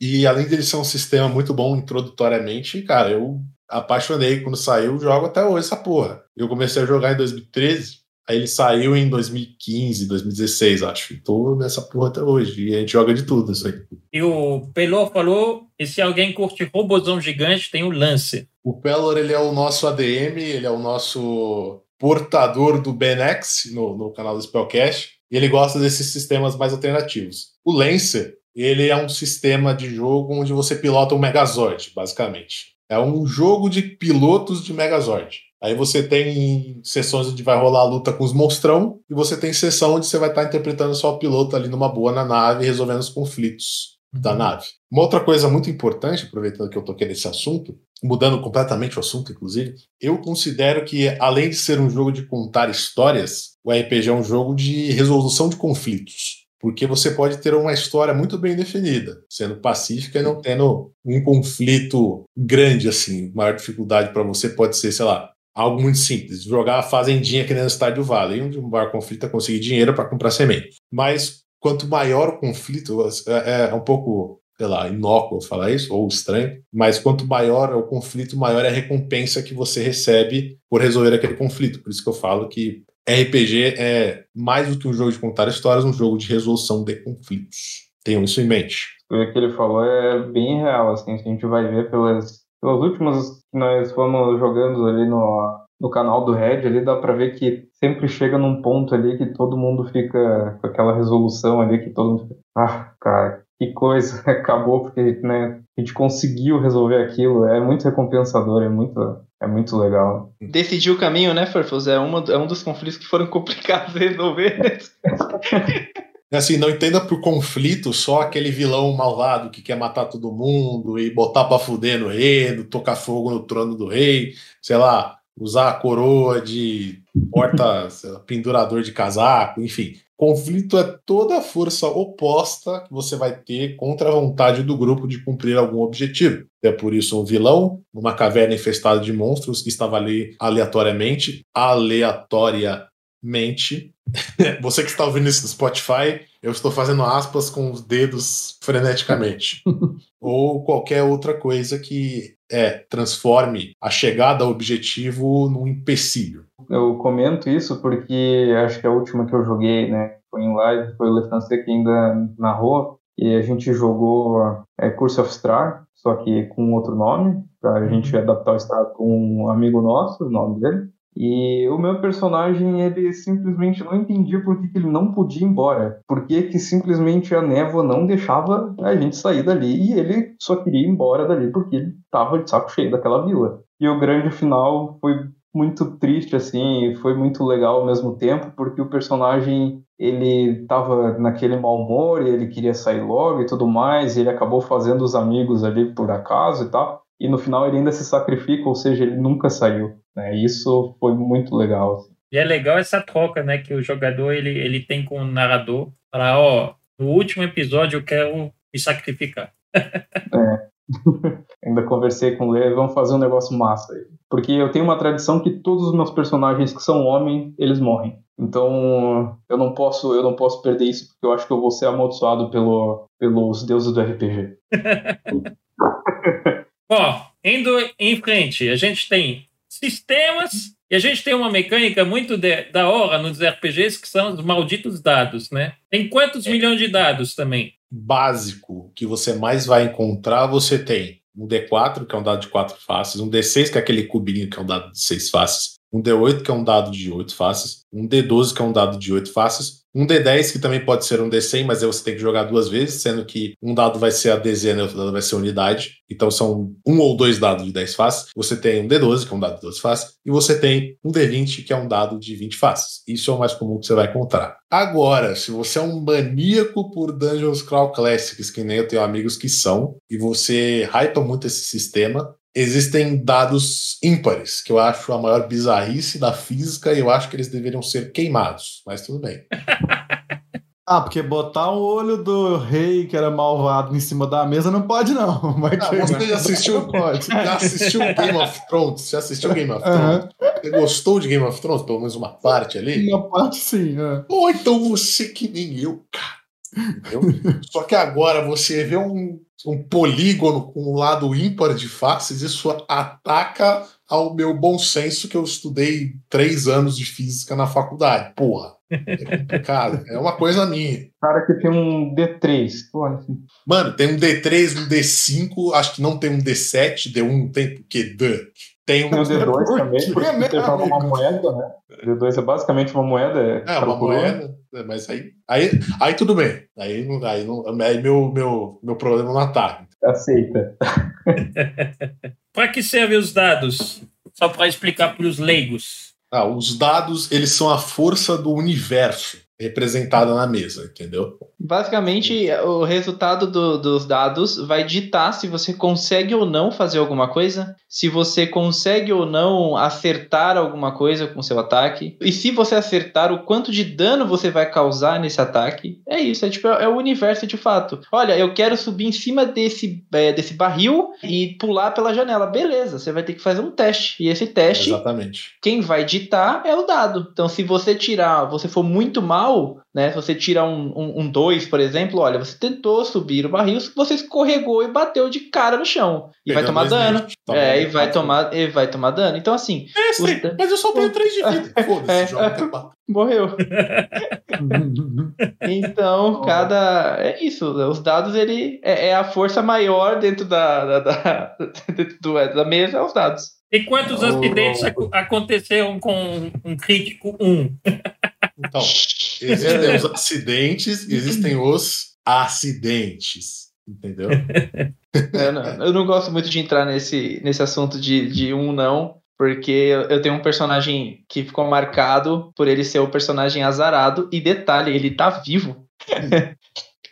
e além de ele ser um sistema muito bom introdutoriamente, cara, eu apaixonei quando saiu, jogo até hoje essa porra. Eu comecei a jogar em 2013, aí ele saiu em 2015, 2016, acho. E tô nessa porra até hoje. E a gente joga de tudo isso aí. E o Pelor falou: e se alguém curte robôzão gigante, tem o Lance. O Pelor, ele é o nosso ADM, ele é o nosso portador do Benex no, no canal do Spellcast, e ele gosta desses sistemas mais alternativos. O Lancer, ele é um sistema de jogo onde você pilota um Megazord, basicamente. É um jogo de pilotos de Megazord. Aí você tem sessões onde vai rolar a luta com os monstrão, e você tem sessão onde você vai estar interpretando só o piloto ali numa boa na nave, resolvendo os conflitos da uhum. nave. Uma outra coisa muito importante, aproveitando que eu toquei nesse assunto, mudando completamente o assunto, inclusive, eu considero que, além de ser um jogo de contar histórias, o RPG é um jogo de resolução de conflitos. Porque você pode ter uma história muito bem definida, sendo pacífica e não tendo um conflito grande, assim. A maior dificuldade para você pode ser, sei lá, algo muito simples, jogar a fazendinha aqui no Estádio Vale, onde o maior conflito é conseguir dinheiro para comprar semente. Mas quanto maior o conflito, é, é um pouco sei lá, inócuo falar isso, ou estranho, mas quanto maior é o conflito, maior é a recompensa que você recebe por resolver aquele conflito. Por isso que eu falo que RPG é mais do que um jogo de contar histórias, um jogo de resolução de conflitos. Tenham isso em mente. O que ele falou é bem real, assim, a gente vai ver pelas, pelas últimas que nós fomos jogando ali no, no canal do Red, ali dá para ver que sempre chega num ponto ali que todo mundo fica com aquela resolução ali que todo mundo fica, ah, cara, que coisa, acabou porque né, a gente conseguiu resolver aquilo. É muito recompensador, é muito, é muito legal. Decidir o caminho, né, Furfus? É, uma, é um dos conflitos que foram complicados de resolver. Assim, não entenda por conflito só aquele vilão malvado que quer matar todo mundo e botar pra fuder no reino, tocar fogo no trono do rei, sei lá, usar a coroa de porta, lá, pendurador de casaco, enfim. Conflito é toda a força oposta que você vai ter contra a vontade do grupo de cumprir algum objetivo. É por isso um vilão, numa caverna infestada de monstros que estava ali aleatoriamente, aleatoriamente. Você que está ouvindo isso no Spotify, eu estou fazendo aspas com os dedos freneticamente. Ou qualquer outra coisa que é transforme a chegada ao objetivo num empecilho. Eu comento isso porque acho que a última que eu joguei, né, foi em live, foi o Lefrançais que ainda narrou, e a gente jogou é, Curse of Star, só que com outro nome, para a gente adaptar o Star com um amigo nosso, o nome dele. E o meu personagem, ele simplesmente não entendia por que, que ele não podia ir embora. Por que, que simplesmente a névoa não deixava a gente sair dali. E ele só queria ir embora dali porque ele estava de saco cheio daquela vila. E o grande final foi muito triste, assim, foi muito legal ao mesmo tempo, porque o personagem, ele tava naquele mau humor e ele queria sair logo e tudo mais, e ele acabou fazendo os amigos ali por acaso e tal, e no final ele ainda se sacrifica, ou seja, ele nunca saiu, né, isso foi muito legal. Assim. E é legal essa troca, né, que o jogador, ele, ele tem com o narrador, para, ó, no último episódio eu quero me sacrificar. é. Ainda conversei com o Lê, vamos fazer um negócio massa aí. Porque eu tenho uma tradição que todos os meus personagens que são homens, eles morrem. Então, eu não posso, eu não posso perder isso porque eu acho que eu vou ser amaldiçoado pelo, pelos deuses do RPG. Ó, indo em frente, a gente tem sistemas e a gente tem uma mecânica muito de, da hora nos RPGs que são os malditos dados, né? Tem quantos é. milhões de dados também? Básico que você mais vai encontrar, você tem um D4, que é um dado de quatro faces, um D6, que é aquele cubinho que é um dado de seis faces, um D8, que é um dado de oito faces, um D12, que é um dado de oito faces, um D10, que também pode ser um D100, mas aí você tem que jogar duas vezes, sendo que um dado vai ser a dezena e outro dado vai ser a unidade. Então são um ou dois dados de 10 faces. Você tem um D12, que é um dado de 12 faces, e você tem um D20, que é um dado de 20 faces. Isso é o mais comum que você vai encontrar. Agora, se você é um maníaco por Dungeons Crawl Classics, que nem eu tenho amigos que são, e você hypa muito esse sistema, existem dados ímpares, que eu acho a maior bizarrice da física e eu acho que eles deveriam ser queimados, mas tudo bem. Ah, porque botar o olho do rei que era malvado em cima da mesa não pode, não. Vai ah, você já assistiu, pode. já assistiu Game of Thrones? Já assistiu Game of Thrones? Você gostou de Game of Thrones? Pelo menos uma parte ali? Uma parte, sim. É. Ou então você que nem eu, cara. Entendeu? Só que agora você vê um, um polígono com um lado ímpar de faces, isso ataca ao meu bom senso que eu estudei três anos de física na faculdade. Porra, é complicado. é uma coisa minha. Cara que tem um D3. Porra, assim. Mano, tem um D3, um D5, acho que não tem um D7, D1 tem porque D. Tem um tem o D2 Por também, porque você joga uma moeda, né? O D2 é basicamente uma moeda. É, é uma moeda, mas aí, aí, aí tudo bem. Aí, aí, não, aí meu, meu, meu problema não ataca. Aceita. para que servem os dados? Só para explicar para os leigos. Ah, os dados, eles são a força do universo representada na mesa, entendeu? Basicamente, o resultado do, dos dados vai ditar se você consegue ou não fazer alguma coisa, se você consegue ou não acertar alguma coisa com seu ataque, e se você acertar, o quanto de dano você vai causar nesse ataque. É isso, é tipo, é o universo de fato. Olha, eu quero subir em cima desse, é, desse barril e pular pela janela. Beleza, você vai ter que fazer um teste. E esse teste, Exatamente. quem vai ditar é o dado. Então, se você tirar, você for muito mal, né? Se você tira um 2, um, um por exemplo, olha, você tentou subir o barril, você escorregou e bateu de cara no chão. E vai tomar dano. Tá é, e vai tomar, e vai tomar dano. Então, assim. É, mas eu só tenho 3 de vida. Foda-se, é, Morreu. então, cada. É isso. Os dados, ele é, é a força maior dentro da, da, da, dentro do, da mesa, é os dados. E quantos oh. acidentes aconteceram com um crítico 1? Então, existem os acidentes, existem os acidentes. Entendeu? eu, não, eu, não, gosto muito de entrar nesse, nesse assunto de, de um não, porque eu tenho um personagem que ficou marcado por ele ser o personagem azarado. E detalhe, ele tá vivo.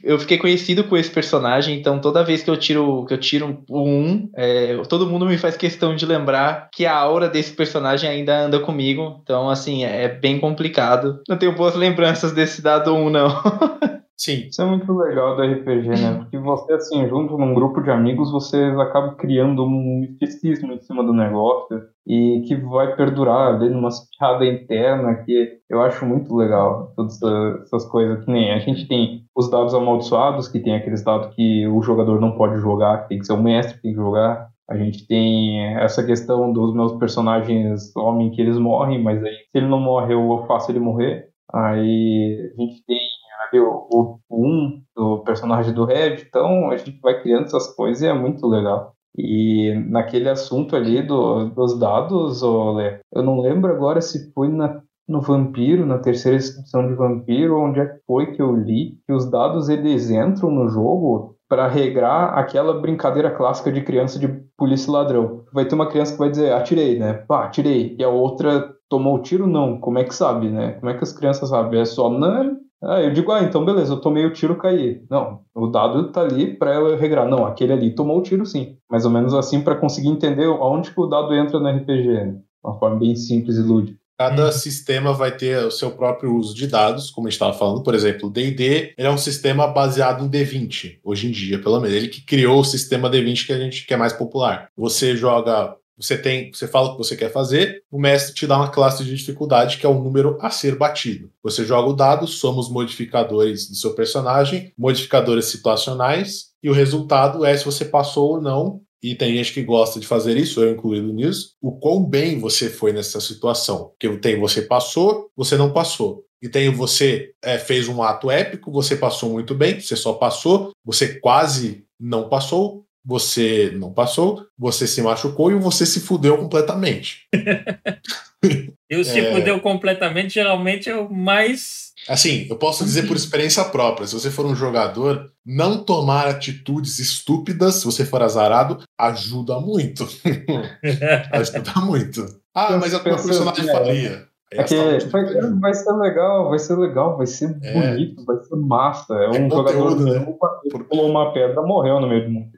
eu fiquei conhecido com esse personagem, então toda vez que eu tiro que eu tiro o um, é, todo mundo me faz questão de lembrar que a aura desse personagem ainda anda comigo. Então, assim, é bem complicado. Não tenho boas lembranças desse dado 1, um, não. Sim. Isso é muito legal do RPG, né? Porque você, assim, junto num grupo de amigos, vocês acabam criando um misticismo em cima do negócio e que vai perdurar ali numa piada interna que eu acho muito legal. Todas essas coisas que nem a gente tem os dados amaldiçoados, que tem aqueles dados que o jogador não pode jogar, que tem que ser o mestre que tem que jogar. A gente tem essa questão dos meus personagens homem que eles morrem, mas aí se ele não morre, eu faço ele morrer. Aí a gente tem o, o um do personagem do Red, então a gente vai criando essas coisas e é muito legal. E naquele assunto ali do, dos dados, olha, eu não lembro agora se foi na, no Vampiro, na terceira edição de Vampiro, onde é que foi que eu li que os dados eles entram no jogo para regrar aquela brincadeira clássica de criança de polícia e ladrão. Vai ter uma criança que vai dizer, atirei, né? Pá, atirei. E a outra tomou o tiro? Não. Como é que sabe, né? Como é que as crianças sabem? É só, não, ah, eu digo, ah, então beleza, eu tomei o tiro, caí. Não, o dado tá ali para ela regrar. Não, aquele ali tomou o tiro sim. Mais ou menos assim para conseguir entender aonde que o dado entra no RPG. Né? Uma forma bem simples e lúdica. Cada hum. sistema vai ter o seu próprio uso de dados, como a gente estava falando. Por exemplo, o D&D é um sistema baseado em D20, hoje em dia, pelo menos. Ele que criou o sistema D20 que a gente que é mais popular. Você joga você tem, você fala o que você quer fazer, o mestre te dá uma classe de dificuldade que é o número a ser batido. Você joga o dado, somos modificadores do seu personagem, modificadores situacionais, e o resultado é se você passou ou não. E tem gente que gosta de fazer isso, eu incluído nisso. O quão bem você foi nessa situação. Porque tem você passou, você não passou. E tem você é, fez um ato épico, você passou muito bem, você só passou, você quase não passou, você não passou, você se machucou e você se fudeu completamente. eu se é... fudeu completamente, geralmente é o mais. Assim, eu posso dizer por experiência própria: se você for um jogador, não tomar atitudes estúpidas, se você for azarado, ajuda muito. ajuda muito. Ah, mas é o personagem faria. É que vai, vai, ser legal, vai ser legal, vai ser é. bonito, vai ser massa. É, é um jogador né? que pulou uma pedra, morreu no meio do mundo.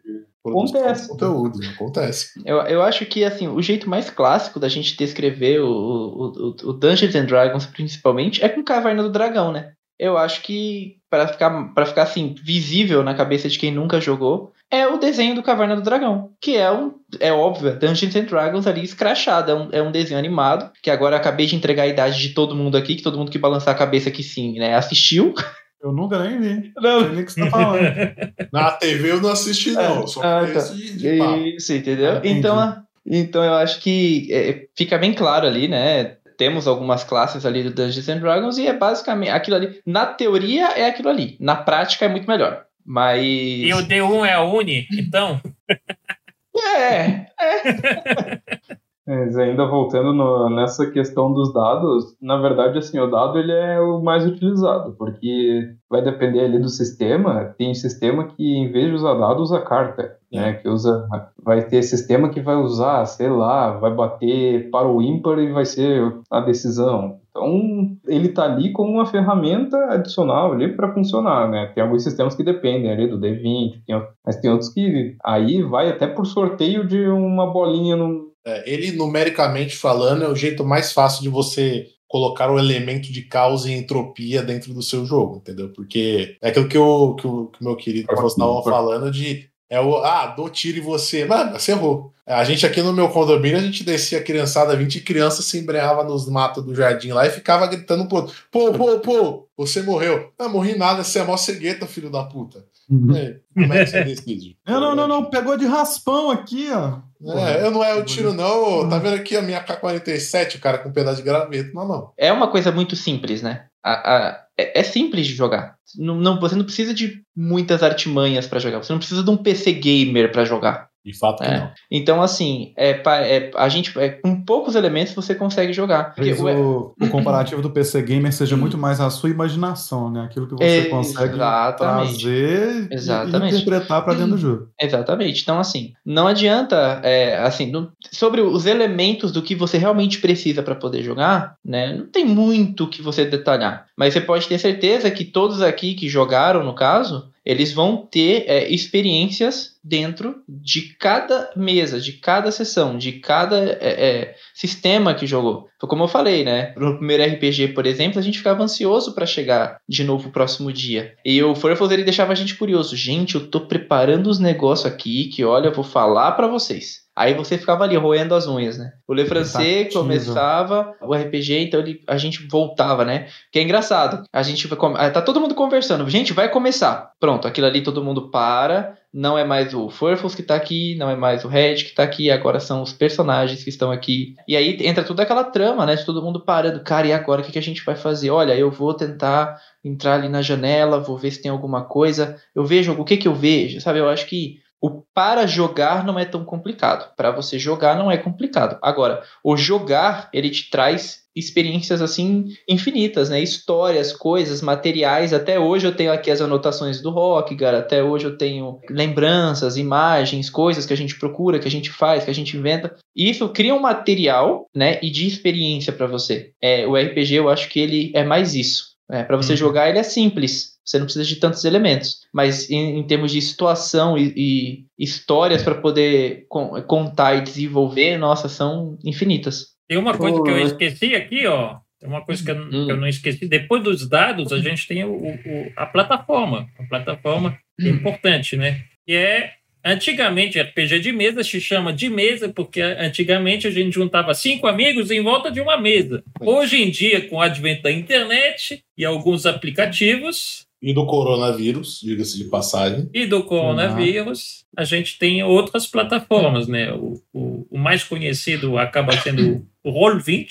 Acontece. Conteúdo, acontece. Eu, eu acho que assim, o jeito mais clássico da gente descrever o, o, o Dungeons and Dragons, principalmente, é com Caverna do Dragão, né? Eu acho que, para ficar, para ficar assim, visível na cabeça de quem nunca jogou, é o desenho do Caverna do Dragão, que é um, é óbvio, é Dungeons and Dragons ali escrachado, é um, é um desenho animado, que agora acabei de entregar a idade de todo mundo aqui, que todo mundo que balançar a cabeça que sim, né, assistiu. Eu nunca nem vi. Não. Não sei que você tá falando. Na TV eu não assisti, não. É. Só ah, tá. de, de Isso, entendeu? Ah, então, então eu acho que é, fica bem claro ali, né? Temos algumas classes ali do Dungeons and Dragons e é basicamente aquilo ali. Na teoria é aquilo ali. Na prática é muito melhor. Mas. E o D1 é a Uni, então? é. é. Mas ainda voltando no, nessa questão dos dados, na verdade, assim, o dado ele é o mais utilizado, porque vai depender ali do sistema. Tem sistema que, em vez de usar dado, usa carta, né? Que usa, vai ter sistema que vai usar, sei lá, vai bater para o ímpar e vai ser a decisão. Então, ele está ali como uma ferramenta adicional ali para funcionar, né? Tem alguns sistemas que dependem ali do D20, tem, mas tem outros que aí vai até por sorteio de uma bolinha no é, ele, numericamente falando, é o jeito mais fácil de você colocar o elemento de caos e entropia dentro do seu jogo, entendeu? Porque é aquilo que o, que o, que o meu querido estava falando de é o, ah, dou tiro em você. Mano, você errou. A gente aqui no meu condomínio, a gente descia a criançada, 20 crianças se embreava nos matos do jardim lá e ficava gritando pro outro, pô, pô, pô, você morreu. Não, morri nada, você é mó cegueta, filho da puta. Uhum. É, como é que você decide? Não, não, não, não, pegou de raspão aqui, ó. É, eu não é o tiro, não. Tá vendo aqui a minha K-47, cara, com um pedaço de graveto na mão. É uma coisa muito simples, né? A, a, é, é, simples de jogar. Não, não, você não precisa de muitas artimanhas para jogar. Você não precisa de um PC gamer para jogar. De fato que É. não. Então, assim, é, é, a gente, é, com poucos elementos você consegue jogar. Porque Talvez o- o, o comparativo do PC Gamer seja muito mais a sua imaginação, né? Aquilo que você consegue Exatamente. trazer e- Exatamente. e interpretar para dentro do jogo. Exatamente. Então, assim, não adianta, é, assim, não- sobre os elementos do que você realmente precisa para poder jogar, né? Não tem muito que você detalhar. Mas você pode ter certeza que todos aqui que jogaram, no caso, eles vão ter é, experiências dentro de cada mesa, de cada sessão, de cada é, é, sistema que jogou. Foi como eu falei, né? No primeiro RPG, por exemplo, a gente ficava ansioso para chegar de novo o próximo dia. E o Furfos, ele deixava a gente curioso. Gente, eu tô preparando os negócios aqui que, olha, eu vou falar para vocês. Aí você ficava ali roendo as unhas, né? O Le Francais começava o RPG, então ele, a gente voltava, né? Que é engraçado. A gente vai ah, tá todo mundo conversando. Gente, vai começar. Pronto, aquilo ali todo mundo para. Não é mais o Furfus que tá aqui, não é mais o Red que tá aqui, agora são os personagens que estão aqui. E aí entra toda aquela trama, né? De todo mundo parando. Cara, e agora o que, que a gente vai fazer? Olha, eu vou tentar entrar ali na janela, vou ver se tem alguma coisa. Eu vejo o que que eu vejo, sabe? Eu acho que o para jogar não é tão complicado. Para você jogar não é complicado. Agora, o jogar, ele te traz experiências assim infinitas, né? Histórias, coisas, materiais. Até hoje eu tenho aqui as anotações do rock, cara. Até hoje eu tenho lembranças, imagens, coisas que a gente procura, que a gente faz, que a gente inventa. E isso cria um material, né? E de experiência para você. É, o RPG, eu acho que ele é mais isso. É, para você Uhum. jogar, ele é simples. Você não precisa de tantos elementos. Mas em, em termos de situação e, e histórias para poder con- contar e desenvolver, nossa, são infinitas. Tem uma coisa que eu Oi. esqueci aqui, ó. Tem uma coisa que eu, Hum. que eu não esqueci. Depois dos dados, a gente tem o, o- a plataforma. A plataforma é importante, né? Que é, antigamente, RPG de mesa se chama de mesa porque antigamente a gente juntava cinco amigos em volta de uma mesa. Hoje em dia, com o advento da internet e alguns aplicativos E do coronavírus, diga-se de passagem. e do coronavírus, a gente tem outras plataformas, né? O, o, o mais conhecido acaba sendo o Roll20,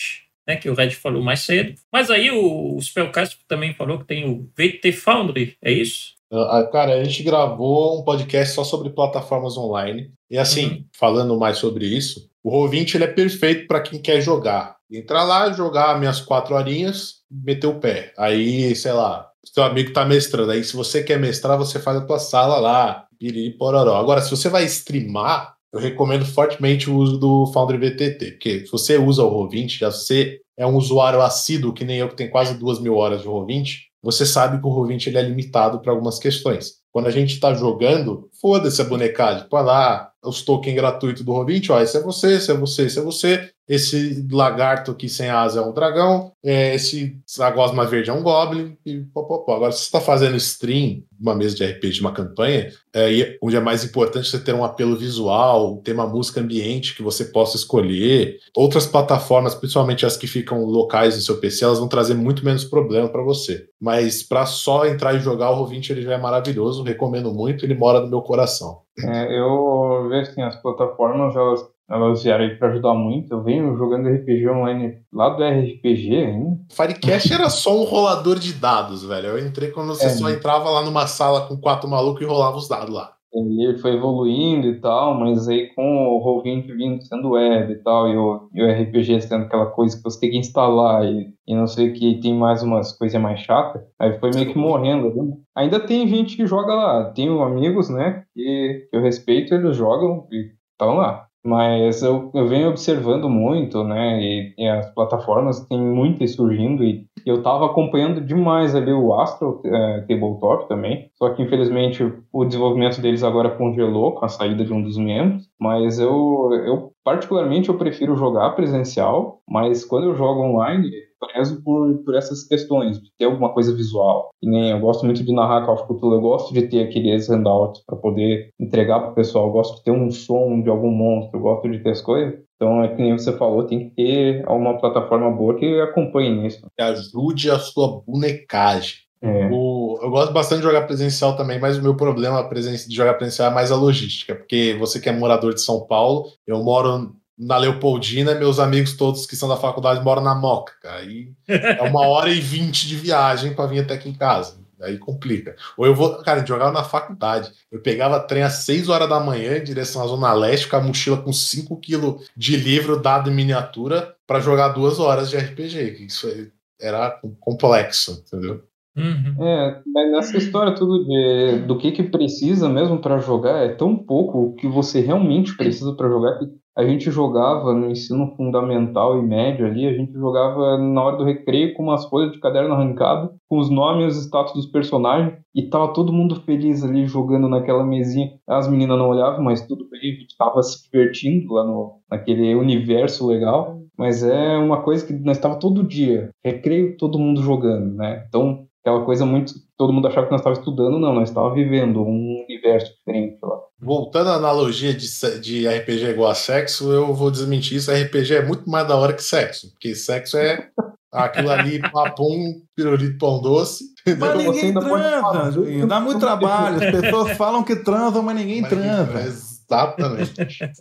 né? Que o Red falou mais cedo. Mas aí o, o Spellcast também falou que tem o VT Foundry, é isso? Ah, Cara, a gente gravou um podcast só sobre plataformas online. E assim, Uhum. falando mais sobre isso, o Roll20 ele é perfeito para quem quer jogar. Entrar lá, jogar minhas quatro horinhas, meter o pé. Aí, sei lá, seu amigo tá mestrando. Aí, se você quer mestrar, você faz a tua sala lá, piriri pororó. Agora, se você vai streamar, eu recomendo fortemente o uso do Foundry VTT. Porque se você usa o Roll20, já você é um usuário assíduo, que nem eu, que tem quase duas mil horas de Roll20, você sabe que o Roll20 ele é limitado para algumas questões. Quando a gente está jogando, foda-se a bonecagem. Põe lá os tokens gratuitos do Roll20, ó, esse é você, esse é você, esse é você. Esse lagarto aqui sem asa é um dragão, é, esse a verde é um goblin, e pó, pó, pó. Agora, se você está fazendo stream, uma mesa de RPG, uma campanha, é, e onde é mais importante você ter um apelo visual, ter uma música ambiente que você possa escolher. Outras plataformas, principalmente as que ficam locais no seu PC, elas vão trazer muito menos problema para você. Mas para só entrar e jogar o Roll20 ele já é maravilhoso, recomendo muito, ele mora no meu coração. É, eu vejo assim, as plataformas, elas, elas vieram aí pra ajudar muito. Eu venho jogando RPG online lá do RPG ainda. Firecast era só um rolador de dados, velho. Eu entrei quando você É. só entrava lá numa sala com quatro malucos e rolava os dados lá. Ele foi evoluindo e tal, mas aí com o Roll20 vindo sendo web e tal, e o, e o RPG sendo aquela coisa que você tem que instalar e, e não sei o que, tem mais umas coisas mais chatas, aí foi meio que morrendo. Né? Ainda tem gente que joga lá, tenho amigos, né, que, que eu respeito, eles jogam e estão lá. Mas eu, eu venho observando muito, né? E, e as plataformas tem muitas surgindo e eu tava acompanhando demais ali o Astro é, Tabletop também. Só que infelizmente o desenvolvimento deles agora congelou com a saída de um dos membros. Mas eu, eu particularmente eu prefiro jogar presencial, mas quando eu jogo online prezo por, por essas questões, de ter alguma coisa visual. E nem eu gosto muito de narrar Call of Cthulhu, eu gosto de ter aqueles handouts para poder entregar pro pessoal, eu gosto de ter um som de algum monstro, eu gosto de ter as coisas. Então, é que nem você falou, tem que ter uma plataforma boa que acompanhe isso. Que ajude a sua bonecagem. É. O- eu gosto bastante de jogar presencial também, mas o meu problema de jogar presencial é mais a logística, porque você que é morador de São Paulo, eu moro na Leopoldina, meus amigos todos que são da faculdade moram na Moca, cara. E é uma hora e vinte de viagem para vir até aqui em casa. Aí complica. Ou eu vou, cara, jogava na faculdade. Eu pegava trem às 6 horas da manhã em direção à Zona Leste, com a mochila com 5 quilos de livro dado em miniatura para jogar duas horas de RPG. Isso era complexo, entendeu? Uhum. É, mas nessa história tudo de, do que que precisa mesmo para jogar é tão pouco o que você realmente precisa para jogar que a gente jogava no ensino fundamental e médio ali, a gente jogava na hora do recreio com umas folhas de caderno arrancado, com os nomes e os status dos personagens, e tava todo mundo feliz ali jogando naquela mesinha. As meninas não olhavam, mas tudo bem, a gente tava se divertindo lá no, naquele universo legal. Mas é uma coisa que nós estava todo dia, recreio, todo mundo jogando, né? Então, aquela coisa muito. Todo mundo achava que nós estávamos estudando, não, nós estávamos vivendo um universo diferente lá. Voltando à analogia de, de RPG igual a sexo, eu vou desmentir isso. RPG é muito mais da hora que sexo, porque sexo é aquilo ali, papum, pirulito pão doce. Mas ninguém transa, dá muito trabalho. As pessoas falam que transam, mas ninguém mas transa. Exatamente.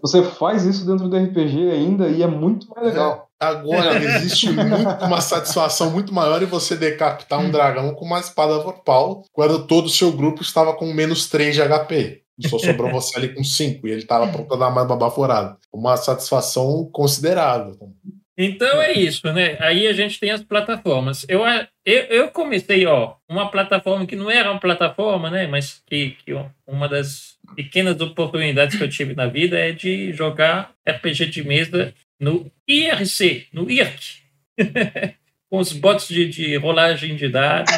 Você faz isso dentro do RPG ainda e é muito mais legal. É, agora, existe muito, uma satisfação muito maior em você decapitar um dragão com uma espada vorpal quando todo o seu grupo estava com menos 3 de HP. Só sobrou você ali com 5 e ele estava pronto a dar mais babaforada. Uma satisfação considerável. Então é isso, né? Aí a gente tem as plataformas. Eu, eu, eu comecei, ó, uma plataforma que não era uma plataforma, né? Mas que, que uma das pequenas oportunidades que eu tive na vida é de jogar RPG de mesa no IRC, no IRC. com os bots de, de, rolagem de dados.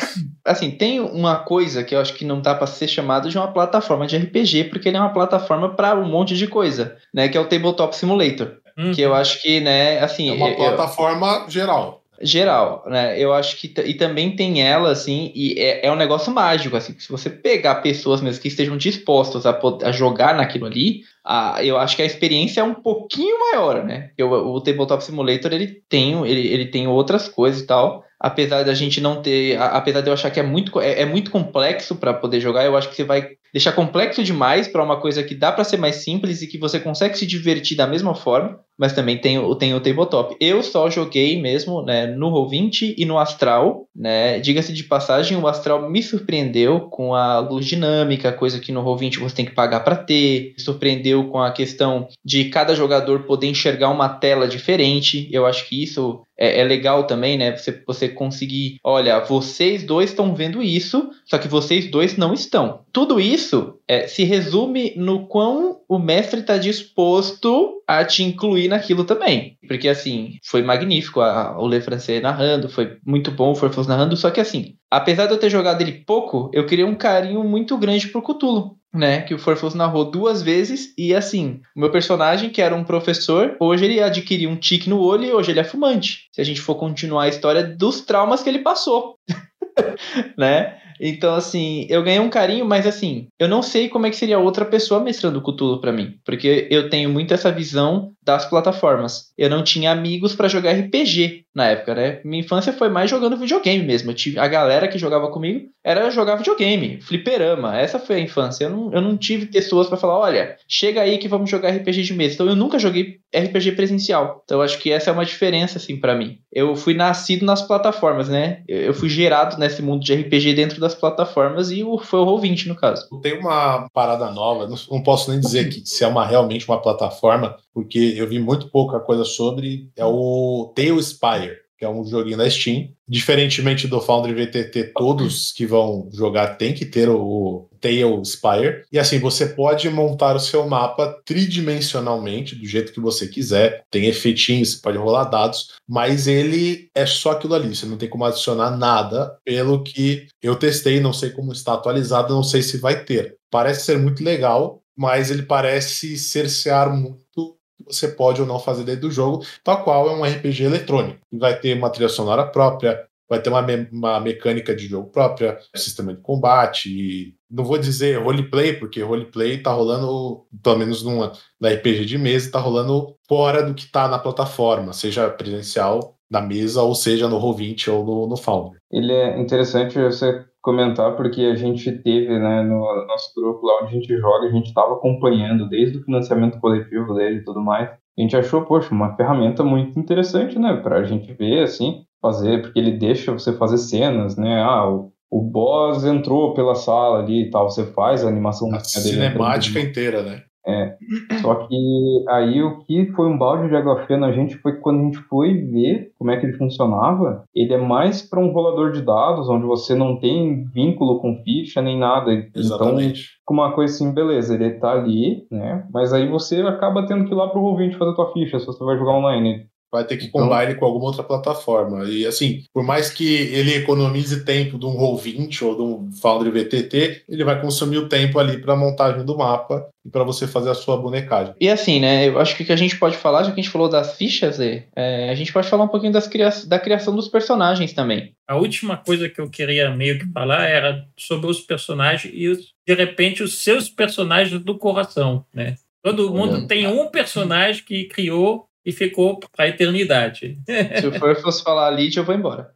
Assim, tem uma coisa que eu acho que não dá para ser chamado de uma plataforma de RPG, porque ele é uma plataforma para um monte de coisa, né? Que é o Tabletop Simulator. Uhum. Que eu acho que, né, assim. É uma plataforma geral geral, né? Eu acho que e também tem ela assim e é, é um negócio mágico assim. Se você pegar pessoas mesmo que estejam dispostas a, a jogar naquilo ali, a, eu acho que a experiência é um pouquinho maior, né? Eu, o Tabletop Simulator ele tem ele, ele tem outras coisas e tal apesar da gente não ter, apesar de eu achar que é muito, é, é muito complexo para poder jogar, eu acho que você vai deixar complexo demais para uma coisa que dá para ser mais simples e que você consegue se divertir da mesma forma, mas também tem, tem o tabletop. Eu só joguei mesmo né, no Roll20 e no Astral, né? Diga-se de passagem, o Astral me surpreendeu com a luz dinâmica, coisa que no Roll20 você tem que pagar para ter. Surpreendeu com a questão de cada jogador poder enxergar uma tela diferente. Eu acho que isso é, é, legal também, né? Você, você conseguir, olha, vocês dois estão vendo isso, só que vocês dois não estão. Tudo isso é, se resume no quão o mestre está disposto a te incluir naquilo também. Porque, assim, foi magnífico a, o Le Francais narrando, foi muito bom o Forfos narrando, só que, assim, apesar de eu ter jogado ele pouco, eu criei um carinho muito grande pro Cthulhu né, que o Forfus narrou duas vezes e assim, o meu personagem, que era um professor, hoje ele adquiriu um tique no olho e hoje ele é fumante. Se a gente for continuar a história dos traumas que ele passou, né? Então, assim, eu ganhei um carinho, mas assim, eu não sei como é que seria outra pessoa mestrando Cthulhu para mim, porque eu tenho muito essa visão das plataformas. Eu não tinha amigos para jogar RPG na época, né? Minha infância foi mais jogando videogame mesmo. Eu tive, a galera que jogava comigo era jogar videogame, fliperama. Essa foi a infância. Eu não, eu não tive pessoas para falar, olha, chega aí que vamos jogar RPG de mesa. Então eu nunca joguei RPG presencial. Então eu acho que essa é uma diferença, assim, para mim. Eu fui nascido nas plataformas, né? Eu fui gerado nesse mundo de RPG dentro das plataformas e foi o Roll20, no caso. Tem uma parada nova, não, posso nem dizer que se é uma, realmente uma plataforma, porque eu vi muito pouca coisa sobre, é o Tail Spire que é um joguinho da Steam. Diferentemente do Foundry VTT, todos que vão jogar tem que ter o Tail Spire. E assim, você pode montar o seu mapa tridimensionalmente, do jeito que você quiser. Tem efeitinhos, você pode rolar dados, mas ele é só aquilo ali. Você não tem como adicionar nada, pelo que eu testei, não sei como está atualizado, não sei se vai ter. Parece ser muito legal, mas ele parece cercear muito você pode ou não fazer dentro do jogo, tal qual é um RPG eletrônico. Vai ter uma trilha sonora própria, vai ter uma, me uma mecânica de jogo própria, sistema de combate, e não vou dizer roleplay, porque roleplay tá rolando, pelo menos numa, na RPG de mesa, tá rolando fora do que tá na plataforma, seja presencial na mesa, ou seja no Roll20 ou no, no Foundry. Ele é interessante você comentar porque a gente teve, né, no nosso grupo lá onde a gente joga, a gente estava acompanhando desde o financiamento coletivo dele e tudo mais. A gente achou, poxa, uma ferramenta muito interessante, né, para a gente ver, assim, fazer, porque ele deixa você fazer cenas, né, ah, o, o boss entrou pela sala ali e tal, você faz a animação a cinemática inteira, né? É. Só que aí o que foi um balde de água fria na gente foi quando a gente foi ver como é que ele funcionava. Ele é mais para um rolador de dados, onde você não tem vínculo com ficha nem nada. Então, Exatamente. Então, com uma coisa assim, beleza, ele tá ali, né? Mas aí você acaba tendo que ir lá pro Roll20 fazer tua ficha, se você vai jogar online vai ter que então, combine com alguma outra plataforma. E assim, por mais que ele economize tempo de um Roll20 ou de um Foundry VTT, ele vai consumir o tempo ali para montagem do mapa e para você fazer a sua bonecagem. E assim, né, eu acho que o que a gente pode falar, já que a gente falou das fichas, é, a gente pode falar um pouquinho das cria da criação dos personagens também. A última coisa que eu queria meio que falar era sobre os personagens e, de repente, os seus personagens do coração, né? Todo mundo tem um personagem que criou e ficou para a eternidade. Se eu for fosse falar Lid, eu vou embora.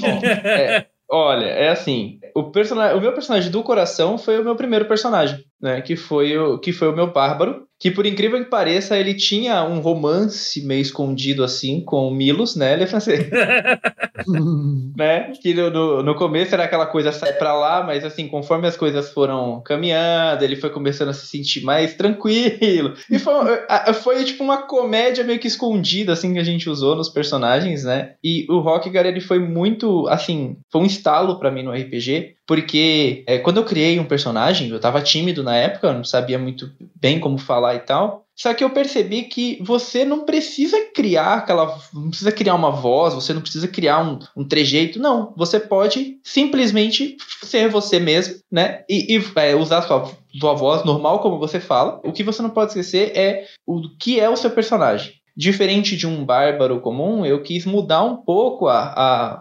Bom, é, olha, é assim, o, personagem, o meu personagem do coração foi o meu primeiro personagem, né? Que foi o, que foi o meu bárbaro que por incrível que pareça, ele tinha um romance meio escondido assim com o Milos, né? Ele é francês. né? Que no, no, começo era aquela coisa sai para lá, mas assim, conforme as coisas foram caminhando, ele foi começando a se sentir mais tranquilo. E foi, foi tipo uma comédia meio que escondida assim que a gente usou nos personagens, né? E o Rockgar ele foi muito assim, foi um estalo para mim no RPG, porque é, quando eu criei um personagem, eu tava tímido na época, não sabia muito bem como falar e tal. Só que eu percebi que você não precisa criar aquela. Não precisa criar uma voz, você não precisa criar um, um trejeito, não. Você pode simplesmente ser você mesmo, né? E, e é, usar sua, sua voz normal, como você fala. O que você não pode esquecer é o que é o seu personagem. Diferente de um bárbaro comum, eu quis mudar um pouco a,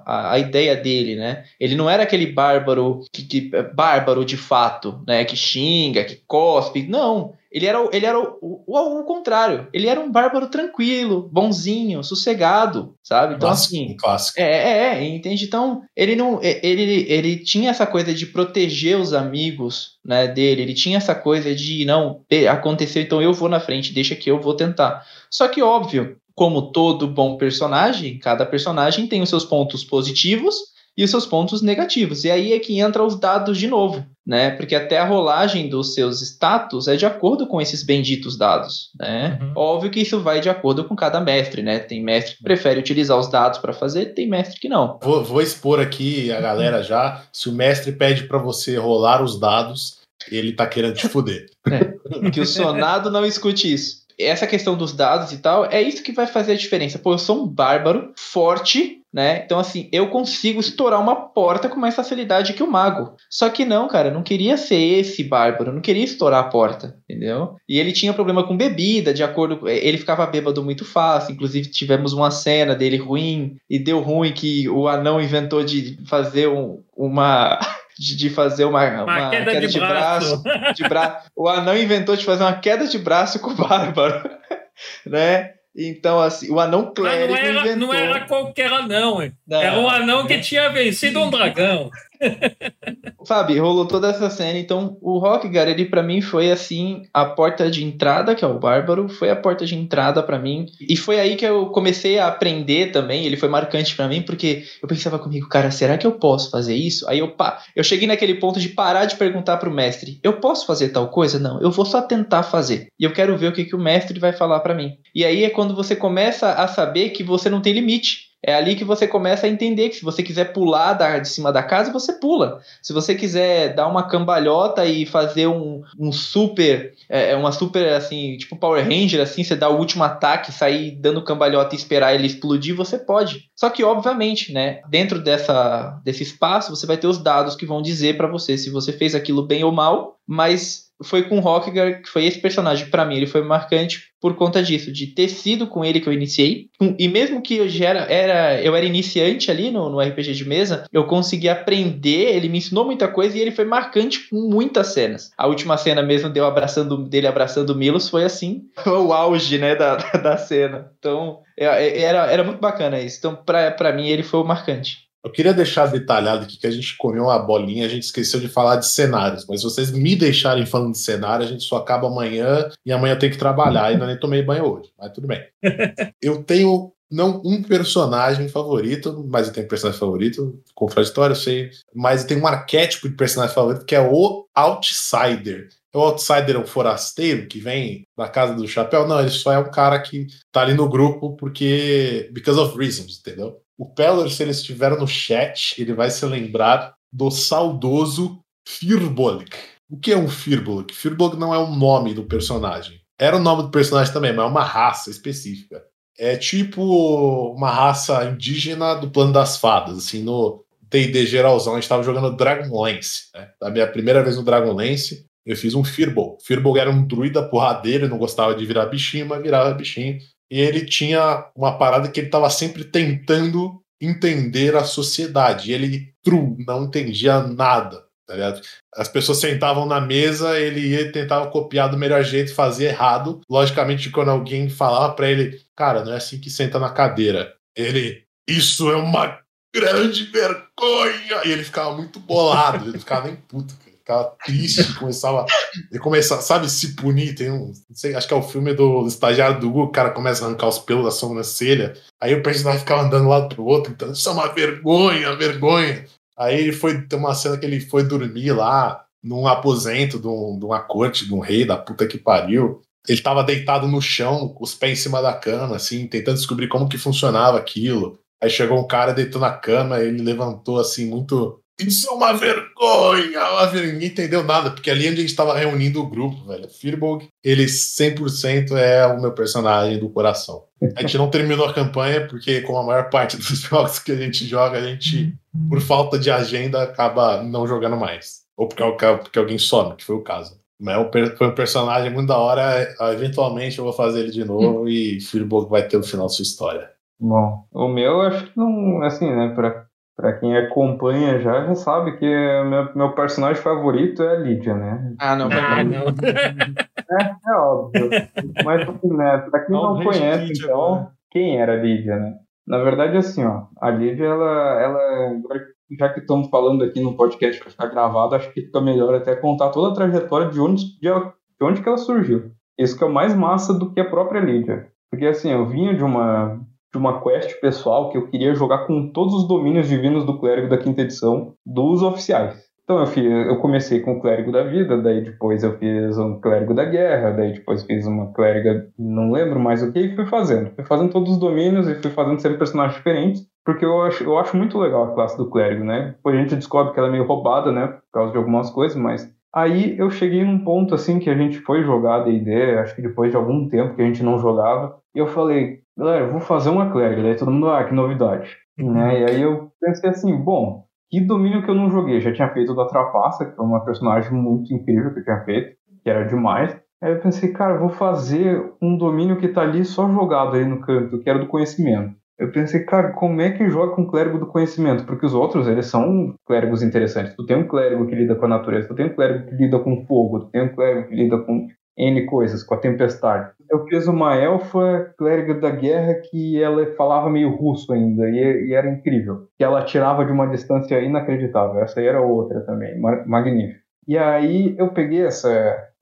a, a ideia dele, né? Ele não era aquele bárbaro que, que bárbaro de fato, né? Que xinga, que cospe. Não. Ele era, ele era o, o, o, contrário. Ele era um bárbaro tranquilo, bonzinho, sossegado, sabe? Então, clássico, assim. Clássico. É, é, é, entende? Então, ele não. Ele, ele tinha essa coisa de proteger os amigos né, dele. Ele tinha essa coisa de, não, aconteceu, então eu vou na frente, deixa que eu vou tentar. Só que, óbvio, como todo bom personagem, cada personagem tem os seus pontos positivos e os seus pontos negativos. E aí é que entra os dados de novo, né? Porque até a rolagem dos seus status é de acordo com esses benditos dados, né? Uhum. Óbvio que isso vai de acordo com cada mestre, né? Tem mestre que prefere utilizar os dados para fazer, tem mestre que não. Vou, vou expor aqui a galera já. Se o mestre pede para você rolar os dados, ele tá querendo te fuder. É, que o sonado não escute isso essa questão dos dados e tal, é isso que vai fazer a diferença. Pô, eu sou um bárbaro, forte, né? Então, assim, eu consigo estourar uma porta com mais facilidade que o mago. Só que não, cara, não queria ser esse bárbaro, não queria estourar a porta, entendeu? E ele tinha problema com bebida, de acordo. Ele ficava bêbado muito fácil. Inclusive, tivemos uma cena dele ruim, e deu ruim que o anão inventou de fazer um, uma. de, de fazer uma, uma, uma queda, queda, de, de braço. braço. de bra... O anão inventou de fazer uma queda de braço com o bárbaro, né? Então, assim, o anão clérigo não era, inventou... Não era qualquer anão, não, era um anão que tinha vencido um dragão. Fábio, rolou toda essa cena, então o Rockgar, ele para mim foi assim, a porta de entrada, que é o Bárbaro, foi a porta de entrada para mim, e foi aí que eu comecei a aprender também, ele foi marcante para mim, porque eu pensava comigo, cara, será que eu posso fazer isso? Aí eu, pá, eu cheguei naquele ponto de parar de perguntar pro mestre, eu posso fazer tal coisa? Não, eu vou só tentar fazer, e eu quero ver o que, que o mestre vai falar para mim. E aí é quando você começa a saber que você não tem limite, é ali que você começa a entender que se você quiser pular da, de cima da casa, você pula. Se você quiser dar uma cambalhota e fazer um, um super, é, é, uma super, assim, tipo Power Ranger, assim, você dá o último ataque, sair dando cambalhota e esperar ele explodir, você pode. Só que, obviamente, né, dentro dessa, desse espaço, você vai ter os dados que vão dizer para você se você fez aquilo bem ou mal, mas foi com o Rockgar, que foi esse personagem para mim, ele foi marcante por conta disso, de ter sido com ele que eu iniciei. E mesmo que eu já era, era eu era iniciante ali no, no RPG de mesa, eu consegui aprender, ele me ensinou muita coisa e ele foi marcante com muitas cenas. A última cena mesmo dele abraçando, dele abraçando o Milos foi assim, o auge, né, da, da cena. Então, é, é, era, era muito bacana isso. Então, para mim, ele foi o marcante. Eu queria deixar detalhado aqui que a gente comeu uma bolinha, a gente esqueceu de falar de cenários, mas se vocês me deixarem falando de cenário, a gente só acaba amanhã e amanhã tem que trabalhar, ainda nem tomei banho hoje, mas tudo bem. Eu tenho não um personagem favorito, mas eu tenho um personagem favorito, contraditório, eu sei, mas eu tenho um arquétipo de personagem favorito que é o outsider. O outsider é um forasteiro que vem da casa do chapéu? Não, ele só é um cara que tá ali no grupo porque. because of reasons, entendeu? O Peller, se ele estiver no chat, ele vai se lembrar do saudoso Firbolg. O que é um Firbolg? Firbolg não é o nome do personagem. Era o nome do personagem também, mas é uma raça específica. É tipo uma raça indígena do plano das fadas. Assim, no D&D geralzão, a gente estava jogando Dragonlance. Né? A minha primeira vez no Dragonlance, eu fiz um Firbolg. Firbolg era um druida porradeiro, não gostava de virar bichinho, mas virava bichinho. E ele tinha uma parada que ele estava sempre tentando entender a sociedade. E ele, true, não entendia nada. Tá As pessoas sentavam na mesa, ele ia tentava copiar do melhor jeito, fazia errado. Logicamente, quando alguém falava para ele, cara, não é assim que senta na cadeira. Ele, isso é uma grande vergonha! E ele ficava muito bolado, ele ficava nem puto, ele ficava triste, começava. Ele começava, sabe, se punir. Tem um. Não sei, acho que é o filme do, estagiário do Google, o cara começa a arrancar os pelos da sobrancelha. Aí o personagem ficava andando lado pro outro, então, isso é uma vergonha, vergonha. Aí ele foi tem uma cena que ele foi dormir lá num aposento de, um, de uma corte de um rei da puta que pariu. Ele tava deitado no chão, os pés em cima da cama, assim, tentando descobrir como que funcionava aquilo. Aí chegou um cara, deitou na cama, ele levantou assim, muito. Isso é uma vergonha! Ninguém entendeu nada, porque ali onde a gente estava reunindo o grupo, velho. Firbolg, ele 100% é o meu personagem do coração. A gente não terminou a campanha, porque, como a maior parte dos jogos que a gente joga, a gente, por falta de agenda, acaba não jogando mais. Ou porque, porque alguém some, que foi o caso. Mas é foi um personagem muito da hora. Eventualmente eu vou fazer ele de novo hum. e Firbolg vai ter o final da sua história. Bom, o meu acho que não, assim, né, pra, pra quem acompanha já, já sabe que meu, meu personagem favorito é a Lídia, né? Ah, não, ah, não. É, é óbvio. Mas, assim, né, pra quem não, não conhece, então, quem era a Lídia, né? Na verdade, assim, ó, a Lídia, ela, ela, já que estamos falando aqui no podcast para ficar gravado, acho que fica melhor até contar toda a trajetória de onde, de, de onde que ela surgiu. Isso que é o mais massa do que a própria Lídia. Porque, assim, eu vinha de uma, de uma quest pessoal que eu queria jogar com todos os domínios divinos do clérigo da quinta edição dos oficiais. Então eu, fiz, eu comecei com o clérigo da vida, daí depois eu fiz um clérigo da guerra, daí depois fiz uma clériga, não lembro mais o que, e fui fazendo. Fui fazendo todos os domínios e fui fazendo sempre personagens diferentes, porque eu acho, eu acho muito legal a classe do clérigo, né? Depois a gente descobre que ela é meio roubada, né? Por causa de algumas coisas, mas Aí eu cheguei num ponto assim que a gente foi jogar D&D, acho que depois de algum tempo que a gente não jogava, e eu falei, galera, eu vou fazer uma clériga, daí todo mundo, ah, que novidade. Uhum. Né? E aí eu pensei assim, bom, que domínio que eu não joguei? Já tinha feito da Trapaça, que foi uma personagem muito incrível que eu tinha feito, que era demais. Aí eu pensei, cara, vou fazer um domínio que tá ali só jogado aí no canto, que era do conhecimento. Eu pensei, cara, como é que joga com um clérigo do conhecimento? Porque os outros, eles são clérigos interessantes. Tu tem um clérigo que lida com a natureza, tu tem um clérigo que lida com fogo, tu tem um clérigo que lida com N coisas, com a tempestade. Eu fiz uma elfa clériga da guerra que ela falava meio russo ainda, e, e era incrível. Que ela tirava de uma distância inacreditável. Essa aí era outra também, magnífica. E aí eu peguei essa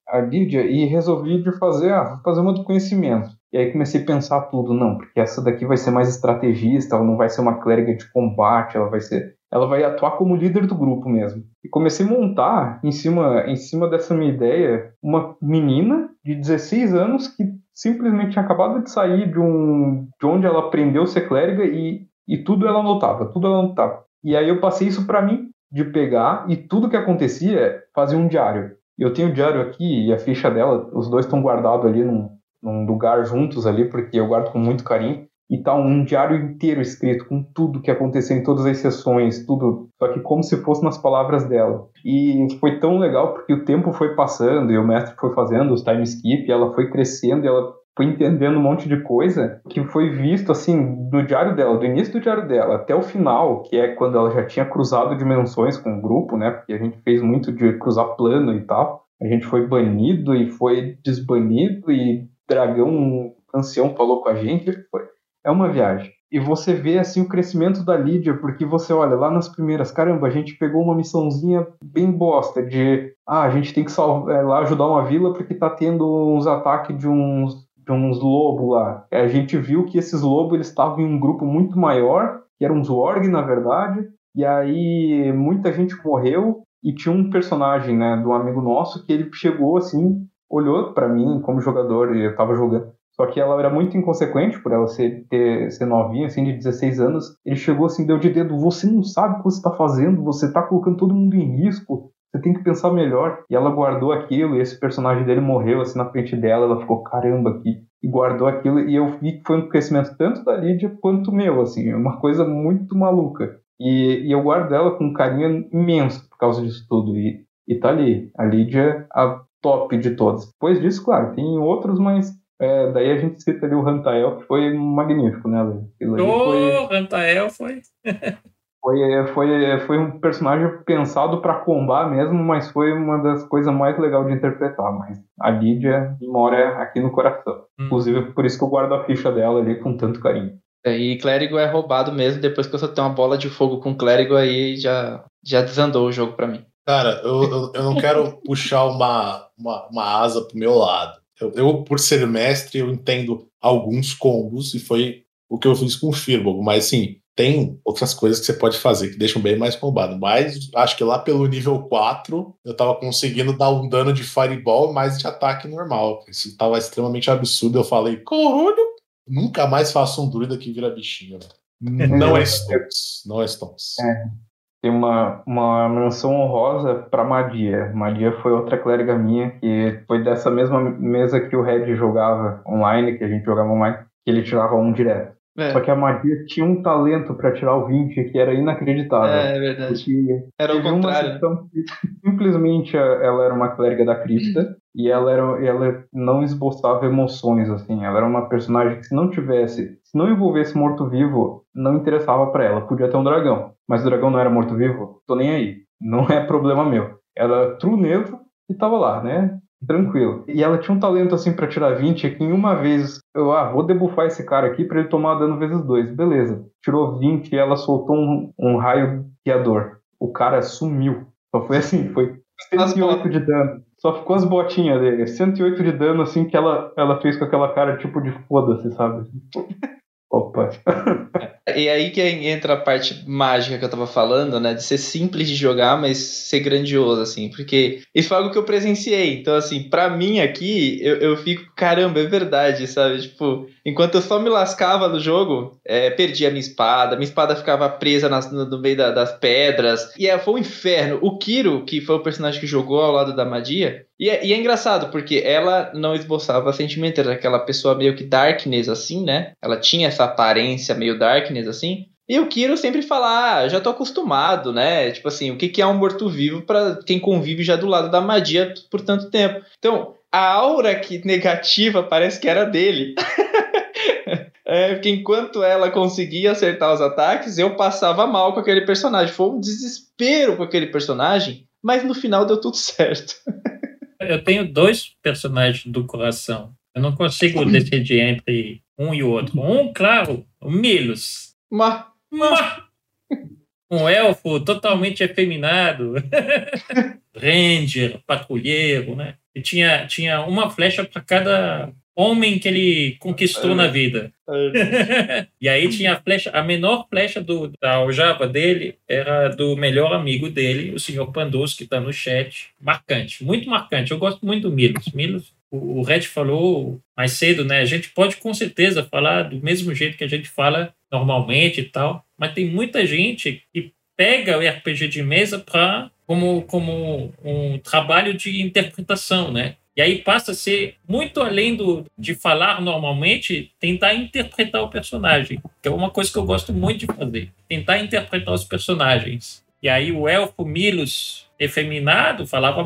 a Lídia e resolvi de fazer, ah, fazer uma do conhecimento. E aí comecei a pensar tudo, não, porque essa daqui vai ser mais estrategista, ela não vai ser uma clériga de combate, ela vai ser, ela vai atuar como líder do grupo mesmo. E comecei a montar em cima, em cima dessa minha ideia uma menina de 16 anos que simplesmente tinha acabado de sair de um de onde ela aprendeu ser clériga e, e tudo ela anotava, tudo ela anotava. E aí eu passei isso para mim de pegar e tudo que acontecia fazer um diário. Eu tenho o diário aqui e a ficha dela, os dois estão guardados ali num, num lugar juntos ali, porque eu guardo com muito carinho. E tá um diário inteiro escrito com tudo que aconteceu em todas as sessões, tudo, só que como se fosse nas palavras dela. E foi tão legal porque o tempo foi passando e o mestre foi fazendo os time skip, ela foi crescendo e ela foi entendendo um monte de coisa que foi visto assim do diário dela, do início do diário dela até o final, que é quando ela já tinha cruzado dimensões com o grupo, né? Porque a gente fez muito de cruzar plano e tal. A gente foi banido e foi desbanido e dragão ancião falou com a gente, foi, é uma viagem. E você vê assim o crescimento da Lídia, porque você olha lá nas primeiras, caramba, a gente pegou uma missãozinha bem bosta de, ah, a gente tem que salvar, é, lá ajudar uma vila porque tá tendo uns ataques de uns tinha uns lobos lá. A gente viu que esses lobos eles estavam em um grupo muito maior, que eram uns org, na verdade, e aí muita gente morreu e tinha um personagem, né, do amigo nosso que ele chegou assim, olhou para mim como jogador e eu tava jogando. Só que ela era muito inconsequente por ela ser, ter, ser novinha, assim, de 16 anos. Ele chegou assim, deu de dedo, você não sabe o que você está fazendo, você está colocando todo mundo em risco, você tem que pensar melhor. E ela guardou aquilo, e esse personagem dele morreu assim na frente dela, ela ficou, caramba, aqui. E guardou aquilo, e eu vi que foi um crescimento tanto da Lídia quanto meu, assim, uma coisa muito maluca. E, e eu guardo ela com um carinho imenso por causa disso tudo. E, e tá ali, a Lídia, a top de todas. Depois disso, claro, tem outros, mas é, daí a gente cita ali o Rantael, que foi magnífico, né, Ô, oh, foi... Rantael foi... foi, foi, foi um personagem pensado para combar mesmo, mas foi uma das coisas mais legais de interpretar. Mas a Lídia mora aqui no coração. Hum. Inclusive, por isso que eu guardo a ficha dela ali com tanto carinho. É, e clérigo é roubado mesmo, depois que eu só tenho uma bola de fogo com clérigo, aí já, já desandou o jogo para mim. Cara, eu, eu, eu, não quero puxar uma, uma, uma asa pro meu lado. Eu, eu, por ser mestre, eu entendo alguns combos, e foi o que eu fiz com o Firbolg, mas assim, tem outras coisas que você pode fazer que deixam bem mais combado. Mas acho que lá pelo nível 4 eu tava conseguindo dar um dano de fireball mais de ataque normal. Isso tava extremamente absurdo. Eu falei, caralho, nunca mais faço um druida que vira bichinho. Não é Stones. Não é Stones. É. Tem uma, uma menção honrosa para Madia. Madia foi outra clériga minha, que foi dessa mesma mesa que o Red jogava online, que a gente jogava online, que ele tirava um direto. É. Só que a magia tinha um talento para tirar o 20 que era inacreditável. É, é verdade. Era o contrário. simplesmente ela era uma clériga da cripta e ela, era, ela não esboçava emoções, assim. Ela era uma personagem que se não tivesse, se não envolvesse morto-vivo, não interessava para ela. Podia ter um dragão, mas o dragão não era morto-vivo, tô nem aí. Não é problema meu. Era true neutro e tava lá, né? tranquilo. E ela tinha um talento assim para tirar 20, que em uma vez eu, ah, vou debufar esse cara aqui para ele tomar dano vezes dois. Beleza. Tirou 20 e ela soltou um, um raio guiador. O cara sumiu. Só foi assim, foi 108 de dano. Só ficou as botinhas dele. 108 de dano, assim, que ela, ela fez com aquela cara tipo de foda-se, sabe? Opa. e aí que entra a parte mágica que eu tava falando, né? De ser simples de jogar, mas ser grandioso, assim. Porque isso foi algo que eu presenciei. Então, assim, para mim aqui, eu, eu fico, caramba, é verdade, sabe? Tipo, enquanto eu só me lascava no jogo, é, perdi a minha espada, minha espada ficava presa nas, no, no, meio da, das pedras. E é, foi um inferno. O Kiro, que foi o personagem que jogou ao lado da Madia, e é, e é, engraçado, porque ela não esboçava sentimento, era aquela pessoa meio que darkness, assim, né? Ela tinha essa aparência meio darkness, assim. E o Kiro sempre fala, ah, já tô acostumado, né? Tipo assim, o que, é um morto-vivo para quem convive já do lado da magia por tanto tempo. Então, a aura que negativa parece que era dele. é, porque enquanto ela conseguia acertar os ataques, eu passava mal com aquele personagem. Foi um desespero com aquele personagem, mas no final deu tudo certo. Eu tenho dois personagens do coração. Eu não consigo decidir entre um e o outro. Um, claro, o Milos. Ma. Ma. Um elfo totalmente efeminado. Ranger, patrulheiro, né? E tinha, tinha uma flecha para cada homem que ele conquistou é. na vida. É. e aí tinha a flecha, a menor flecha do, da aljava dele era do melhor amigo dele, o senhor Pandus, que está no chat. Marcante, muito marcante. Eu gosto muito do Milos. Milos, o, o Red falou mais cedo, né? A gente pode com certeza falar do mesmo jeito que a gente fala normalmente e tal, mas tem muita gente que pega o RPG de mesa para como, como um trabalho de interpretação, né? E aí passa a ser muito além do, de falar normalmente, tentar interpretar o personagem, que é uma coisa que eu gosto muito de fazer, tentar interpretar os personagens. E aí o elfo Milos efeminado falava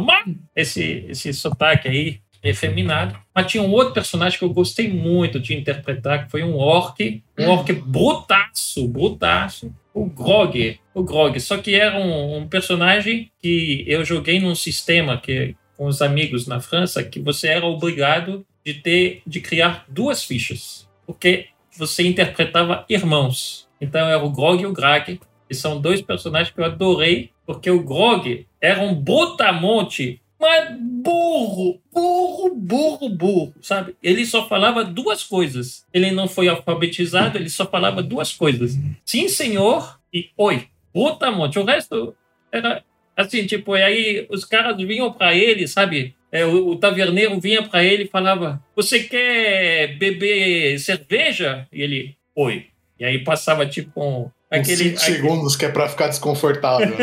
esse esse sotaque aí efeminado. Mas tinha um outro personagem que eu gostei muito de interpretar, que foi um orc, um orc brutaço, brutaço, o Grog, o Grog. Só que era um, um personagem que eu joguei num sistema que com os amigos na França que você era obrigado de ter de criar duas fichas, porque você interpretava irmãos. Então era o Grog e o Grag, que são dois personagens que eu adorei, porque o Grog era um botamonte Mas burro, burro, burro, burro, sabe? Ele só falava duas coisas. Ele não foi alfabetizado, ele só falava duas coisas. Sim, senhor, e oi. Puta, monte. O resto era assim, tipo, e aí os caras vinham para ele, sabe? É, o, o, taverneiro vinha para ele e falava: Você quer beber cerveja? E ele, oi. E aí passava tipo um, aquele. Cinco aquele... segundos que é para ficar desconfortável.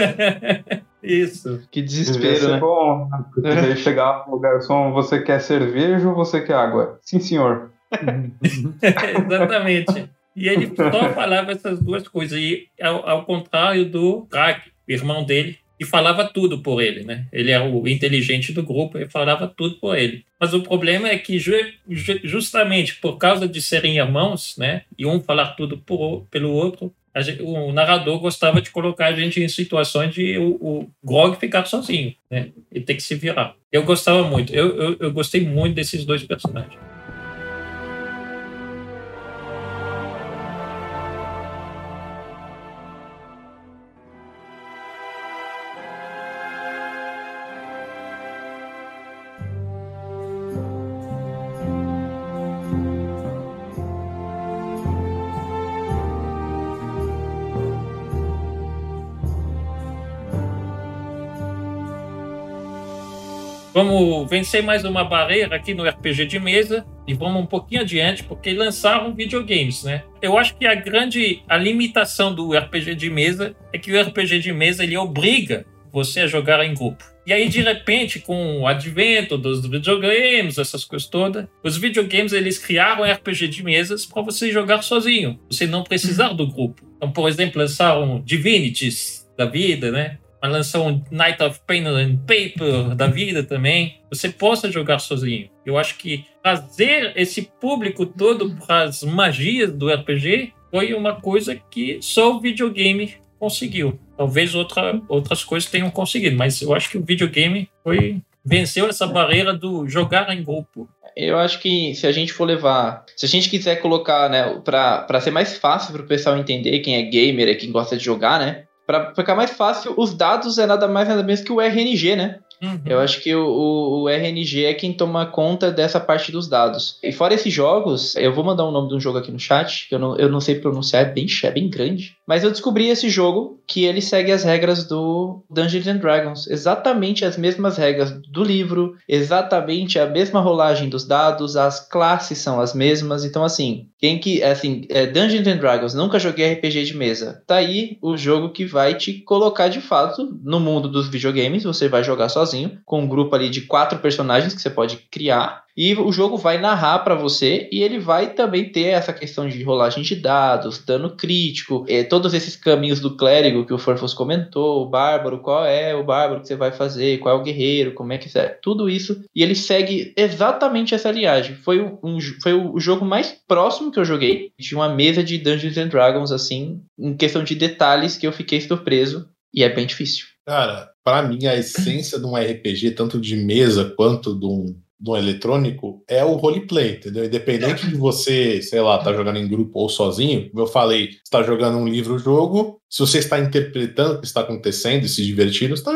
Isso. Que desespero, né? bom. Você chegar pro garçom, você quer cerveja ou você quer água? Sim, senhor. Exatamente. E ele só falava essas duas coisas. E ao, ao contrário do Crack, irmão dele, que falava tudo por ele, né? Ele era o inteligente do grupo e falava tudo por ele. Mas o problema é que justamente por causa de serem irmãos, né? E um falar tudo por, pelo outro, gente, o narrador gostava de colocar a gente em situações de o, o Grog ficar sozinho, né? E ter que se virar. Eu gostava muito. Eu, eu, eu gostei muito desses dois personagens. Vamos vencer mais uma barreira aqui no RPG de mesa e vamos um pouquinho adiante, porque lançaram videogames, né? Eu acho que a grande a limitação do RPG de mesa é que o RPG de mesa ele obriga você a jogar em grupo. E aí, de repente, com o advento dos videogames, essas coisas todas, os videogames eles criaram RPG de mesas para você jogar sozinho, você não precisar do grupo. Então, por exemplo, lançaram Divinities da vida, né? Lançou um Night of Pain and Paper da vida também, você possa jogar sozinho. Eu acho que trazer esse público todo para as magias do RPG foi uma coisa que só o videogame conseguiu. Talvez outra, outras coisas tenham conseguido, mas eu acho que o videogame foi venceu essa barreira do jogar em grupo. Eu acho que se a gente for levar, se a gente quiser colocar, né, para ser mais fácil para o pessoal entender quem é gamer, é quem gosta de jogar, né, para ficar mais fácil, os dados é nada mais nada menos que o RNG, né? Uhum. Eu acho que o, o, RNG é quem toma conta dessa parte dos dados. E fora esses jogos, eu vou mandar o nome de um jogo aqui no chat, que eu não, eu não sei pronunciar, é bem, é bem grande. Mas eu descobri esse jogo que ele segue as regras do Dungeons and Dragons. Exatamente as mesmas regras do livro, exatamente a mesma rolagem dos dados, as classes são as mesmas. Então, assim, quem que. Assim, é Dungeons and Dragons, nunca joguei RPG de mesa. Tá aí o jogo que vai te colocar de fato no mundo dos videogames. Você vai jogar sozinho, com um grupo ali de quatro personagens que você pode criar. E o jogo vai narrar para você e ele vai também ter essa questão de rolagem de dados, dano crítico, é, todos esses caminhos do clérigo que o Forfos comentou, o bárbaro, qual é o bárbaro que você vai fazer, qual é o guerreiro, como é que é, tudo isso. E ele segue exatamente essa linhagem. Foi, um, foi o jogo mais próximo que eu joguei de uma mesa de Dungeons and Dragons, assim, em questão de detalhes que eu fiquei surpreso. E é bem difícil. Cara, para mim a essência de um RPG, tanto de mesa quanto de um do eletrônico é o roleplay, entendeu? Independente de você, sei lá, estar tá jogando em grupo ou sozinho, como eu falei, está jogando um livro-jogo, se você está interpretando o que está acontecendo e se divertindo, está.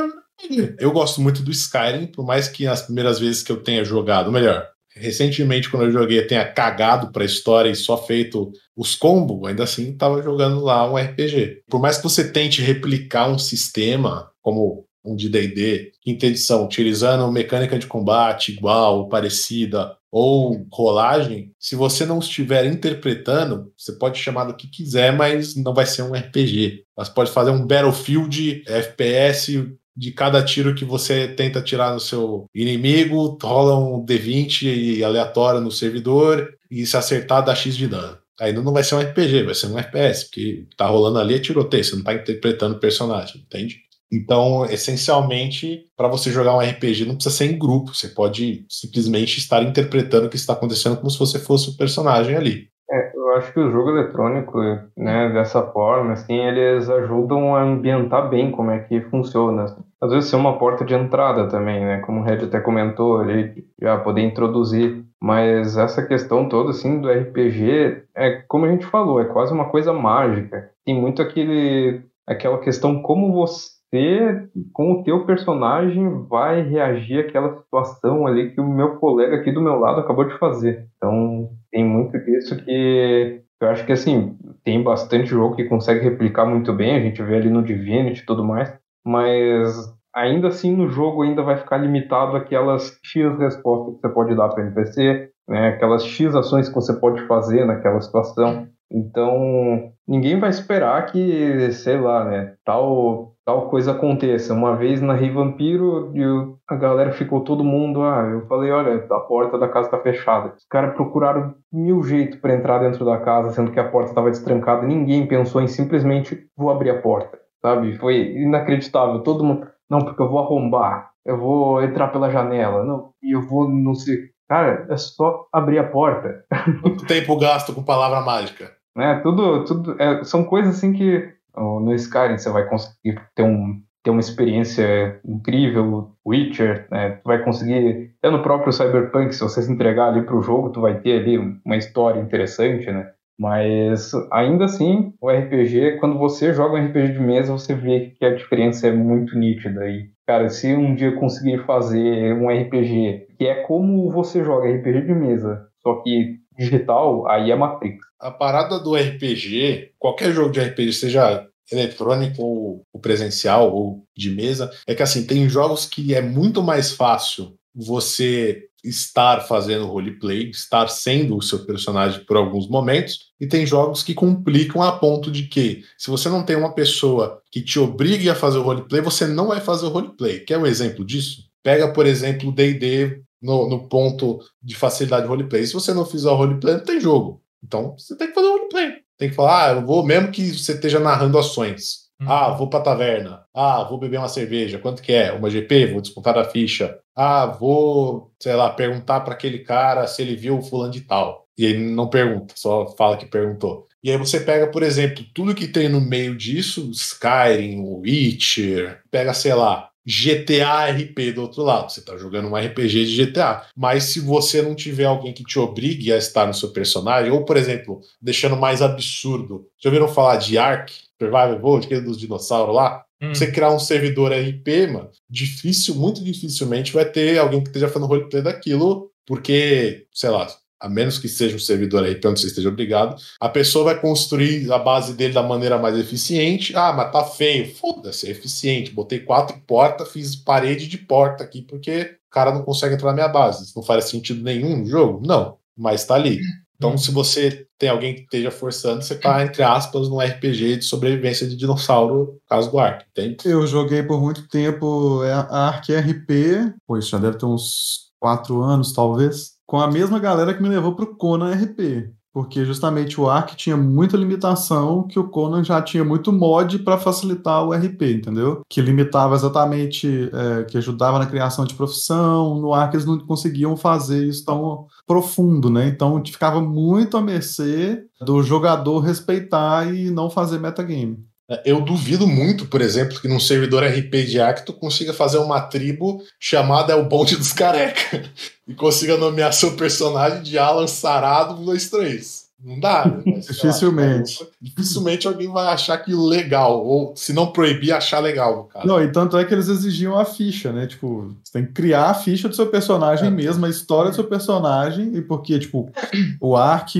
Eu gosto muito do Skyrim, por mais que as primeiras vezes que eu tenha jogado, melhor, recentemente quando eu joguei eu tenha cagado para a história e só feito os combos, ainda assim estava jogando lá um RPG. Por mais que você tente replicar um sistema, como um de D&D, quinta edição, utilizando mecânica de combate igual, parecida, ou rolagem, se você não estiver interpretando, você pode chamar do que quiser, mas não vai ser um RPG. Você pode fazer um Battlefield FPS de cada tiro que você tenta tirar no seu inimigo, rola um D20 aleatório no servidor e se acertar dá X de dano. Ainda não vai ser um RPG, vai ser um FPS, porque tá rolando ali é tiroteio, você não tá interpretando o personagem, entende? Então, essencialmente, para você jogar um RPG não precisa ser em grupo, você pode simplesmente estar interpretando o que está acontecendo como se você fosse o personagem ali. É, eu acho que o jogo eletrônico, né, dessa forma, assim, eles ajudam a ambientar bem como é que funciona. Às vezes ser uma porta de entrada também, né, como o Red até comentou, ele já poder introduzir. Mas essa questão toda, assim, do RPG, é como a gente falou, é quase uma coisa mágica. Tem muito aquele, aquela questão como você você, com o teu personagem, vai reagir àquela situação ali que o meu colega aqui do meu lado acabou de fazer. Então, tem muito disso que eu acho que, assim, tem bastante jogo que consegue replicar muito bem, a gente vê ali no Divinity e tudo mais, mas ainda assim no jogo ainda vai ficar limitado aquelas X respostas que você pode dar para o NPC, né, aquelas X ações que você pode fazer naquela situação. Então, ninguém vai esperar que, sei lá, né, tal, tal coisa aconteça. Uma vez na Rei Vampiro, eu, a galera ficou todo mundo, ah, eu falei, olha, a porta da casa tá fechada. Os caras procuraram mil jeitos para entrar dentro da casa, sendo que a porta estava destrancada. Ninguém pensou em simplesmente vou abrir a porta, sabe? Foi inacreditável. Todo mundo, não, porque eu vou arrombar, eu vou entrar pela janela, não, e eu vou não sei. Cara, é só abrir a porta. Quanto tempo gasto com palavra mágica? né? Tudo, tudo é, são coisas assim que no Skyrim você vai conseguir ter um ter uma experiência incrível, Witcher, né? Tu vai conseguir, até no próprio Cyberpunk, se você se entregar ali para o jogo, tu vai ter ali uma história interessante, né? Mas ainda assim, o RPG, quando você joga um RPG de mesa, você vê que a diferença é muito nítida. E, cara, se um dia conseguir fazer um RPG que é como você joga RPG de mesa, só que digital, aí é Matrix. A parada do RPG, qualquer jogo de RPG, seja eletrônico ou presencial ou de mesa, é que assim, tem jogos que é muito mais fácil você estar fazendo roleplay, estar sendo o seu personagem por alguns momentos, e tem jogos que complicam a ponto de que, se você não tem uma pessoa que te obrigue a fazer o roleplay, você não vai fazer o roleplay. Quer um exemplo disso? Pega, por exemplo, o D&D no, no ponto de facilidade de roleplay. Se você não fizer o roleplay, não tem jogo. Então, você tem que fazer o roleplay. Tem que falar, ah, eu vou, mesmo que você esteja narrando ações. Uhum. Ah, vou pra taverna. Ah, vou beber uma cerveja. Quanto que é? Uma GP? Vou descontar a ficha. Ah, vou, sei lá, perguntar para aquele cara se ele viu o fulano de tal. E ele não pergunta, só fala que perguntou. E aí você pega, por exemplo, tudo que tem no meio disso, Skyrim, Witcher, pega, sei lá, GTA RP do outro lado. Você está jogando um RPG de GTA. Mas se você não tiver alguém que te obrigue a estar no seu personagem, ou, por exemplo, deixando mais absurdo, já ouviram falar de Ark, Survival Evolved, aquele dos dinossauros lá? Hum. Você criar um servidor RP, mano, difícil, muito dificilmente vai ter alguém que esteja fazendo roleplay daquilo, porque, sei lá, a menos que seja um servidor RP onde você esteja obrigado, a pessoa vai construir a base dele da maneira mais eficiente. Ah, mas tá feio. Foda-se, é eficiente. Botei quatro portas, fiz parede de porta aqui, porque o cara não consegue entrar na minha base. Isso não faz sentido nenhum no jogo? Não, mas tá ali. Então, se você tem alguém que esteja forçando, você tá, entre aspas, num RPG de sobrevivência de dinossauro, caso do Ark, entende? Eu joguei por muito tempo é, Ark RP, pois já deve ter uns quatro anos, talvez com a mesma galera que me levou para o Conan RP. Porque justamente o Ark tinha muita limitação que o Conan já tinha muito mod para facilitar o RP, entendeu? Que limitava exatamente, é, que ajudava na criação de profissão. No Ark eles não conseguiam fazer isso tão profundo, né? Então ficava muito à mercê do jogador respeitar e não fazer metagame. Eu duvido muito, por exemplo, que num servidor RP de Acto consiga fazer uma tribo chamada É o Bonde dos Careca e consiga nomear seu personagem de Alan Sarado 123. Não dá. Né? Dificilmente. Lá, dificilmente alguém vai achar aquilo legal. Ou, se não proibir, achar legal, cara. Não, e tanto é que eles exigiam a ficha, né? Tipo, você tem que criar a ficha do seu personagem é. mesmo, a história do seu personagem, e porque, tipo, o Ark,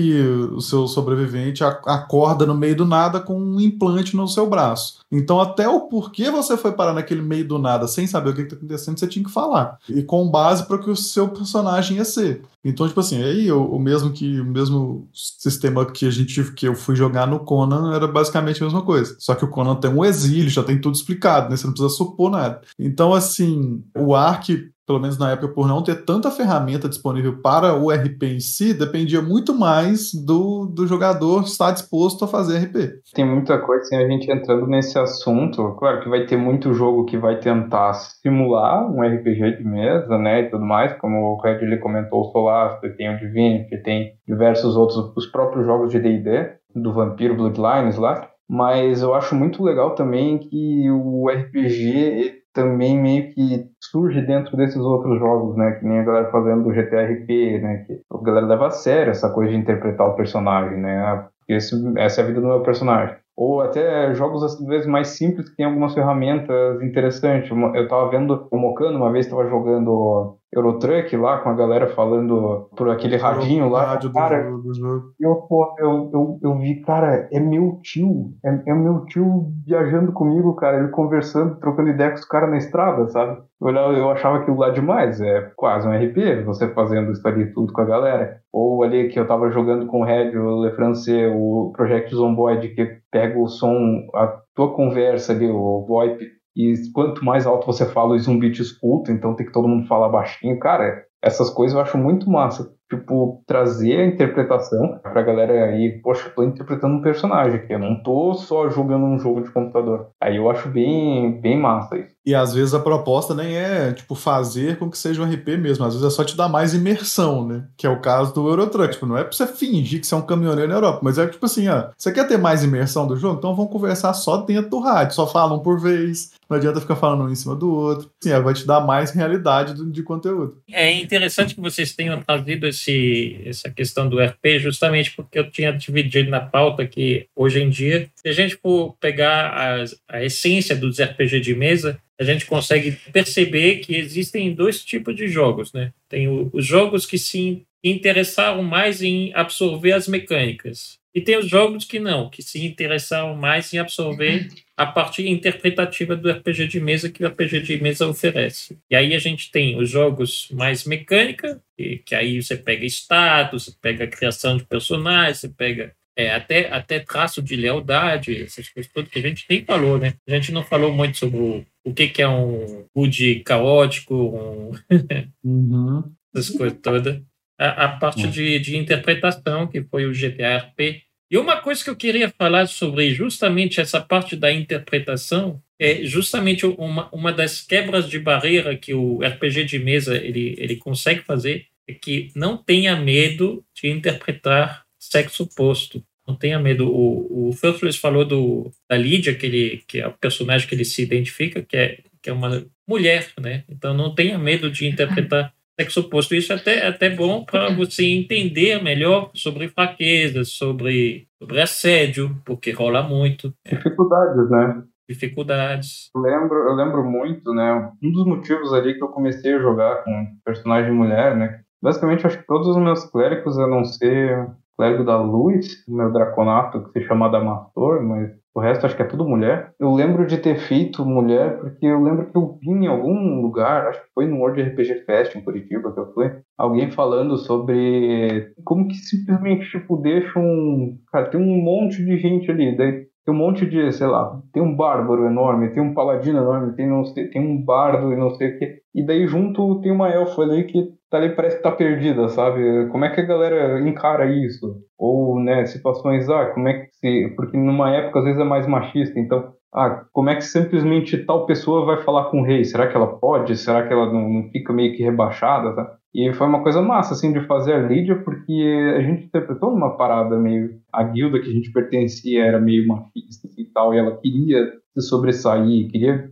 o seu sobrevivente, acorda no meio do nada com um implante no seu braço. Então, até o porquê você foi parar naquele meio do nada sem saber o que está acontecendo, você tinha que falar. E com base para o que o seu personagem ia ser. Então, tipo assim, aí o, o, mesmo que o mesmo sistema que a gente que eu fui jogar no Conan era basicamente a mesma coisa. Só que o Conan tem um exílio, já tem tudo explicado, né? Você não precisa supor nada. Então, assim, o Ark pelo menos na época, por não ter tanta ferramenta disponível para o RP em si, dependia muito mais do, do jogador estar disposto a fazer RP. Tem muita coisa, assim, a gente entrando nesse assunto, claro que vai ter muito jogo que vai tentar simular um RPG de mesa, né, e tudo mais, como o Red comentou, o Solar, tem o Divinity, tem diversos outros, os próprios jogos de D&D, do Vampiro Bloodlines lá, mas eu acho muito legal também que o RPG também meio que surge dentro desses outros jogos, né? Que nem a galera fazendo do GTRP, né? Que a galera leva a sério essa coisa de interpretar o personagem, né? porque esse, essa é a vida do meu personagem. Ou até jogos às vezes mais simples que tem algumas ferramentas interessantes. Eu tava vendo o Mocano, uma vez estava jogando Eurotruck lá com a galera falando por aquele radinho lá. Rádio cara, do, do jogo. eu, pô, eu, eu, eu vi, cara, é meu tio. É, é meu tio viajando comigo, cara. Ele conversando, trocando ideia com os caras na estrada, sabe? Eu, olhava, eu achava aquilo lá demais. É quase um RP, você fazendo isso ali tudo com a galera. Ou ali que eu tava jogando com o Red, o Le Francais, o Project Zomboid, que pega o som, a tua conversa ali, o VoIP, e quanto mais alto você fala, o zumbi te escuta, então tem que todo mundo falar baixinho. Cara, essas coisas eu acho muito massa. Tipo, trazer a interpretação pra galera aí, poxa, eu tô interpretando um personagem aqui, eu não tô só jogando um jogo de computador. Aí eu acho bem, bem massa isso. E às vezes a proposta nem é, tipo, fazer com que seja um RP mesmo. Às vezes é só te dar mais imersão, né? Que é o caso do Eurotruck. Tipo, não é pra você fingir que você é um caminhoneiro na Europa, mas é tipo assim, ó, você quer ter mais imersão do jogo? Então vamos conversar só dentro do rádio, só falam por vez. Não adianta ficar falando um em cima do outro. Sim, vai te dar mais realidade do- de conteúdo. É interessante que vocês tenham trazido esse, essa questão do RP, justamente porque eu tinha dividido na pauta que, hoje em dia, se a gente for pegar as- a essência dos RPG de mesa, a gente consegue perceber que existem dois tipos de jogos, né? Tem o- os jogos que se interessaram mais em absorver as mecânicas. E tem os jogos que não, que se interessaram mais em absorver a parte interpretativa do RPG de mesa que o RPG de mesa oferece. E aí a gente tem os jogos mais mecânica, que, que aí você pega status, você pega criação de personagens, você pega é, até, até traço de lealdade, essas coisas todas que a gente nem falou, né? A gente não falou muito sobre o, o que, que é um HUD caótico, um, Uhum. essas coisas todas. A, a parte de, de interpretação, que foi o GTRP. E uma coisa que eu queria falar sobre justamente essa parte da interpretação é justamente uma, uma das quebras de barreira que o RPG de mesa ele, ele consegue fazer é que não tenha medo de interpretar sexo oposto. Não tenha medo. O, o Furflus falou do, da Lídia, que, ele, que é o personagem que ele se identifica, que é, que é uma mulher, né? Então não tenha medo de interpretar sexo oposto. Isso é até, até bom para você entender melhor sobre fraquezas, sobre, sobre assédio, porque rola muito, Dificuldades, né? dificuldades. Eu lembro, eu lembro muito, né? Um dos motivos ali que eu comecei a jogar com personagem mulher, né? Basicamente, acho que todos os meus clérigos, a não ser clérigo da luz, o meu draconato, que se chama Damastor, mas o resto acho que é tudo mulher. Eu lembro de ter feito mulher porque eu lembro que eu vi em algum lugar, acho que foi no World RPG Fest em Curitiba que eu fui, alguém falando sobre como que simplesmente, tipo, deixa um... Cara, tem um monte de gente ali, daí tem um monte de, sei lá, tem um bárbaro enorme, tem um paladino enorme, tem, não sei, tem um bardo e não sei o quê. E daí junto tem uma elfa ali que tá ali, parece que tá perdida, sabe? Como é que a galera encara isso? Ou, né, situações, ah, como é que se... Porque numa época às vezes é mais machista, então, ah, como é que simplesmente tal pessoa vai falar com o rei? Será que ela pode? Será que ela não, fica meio que rebaixada, tá? E foi uma coisa massa, assim, de fazer a Lídia, porque a gente interpretou uma parada meio... A guilda que a gente pertencia era meio machista e tal, e ela queria se sobressair, queria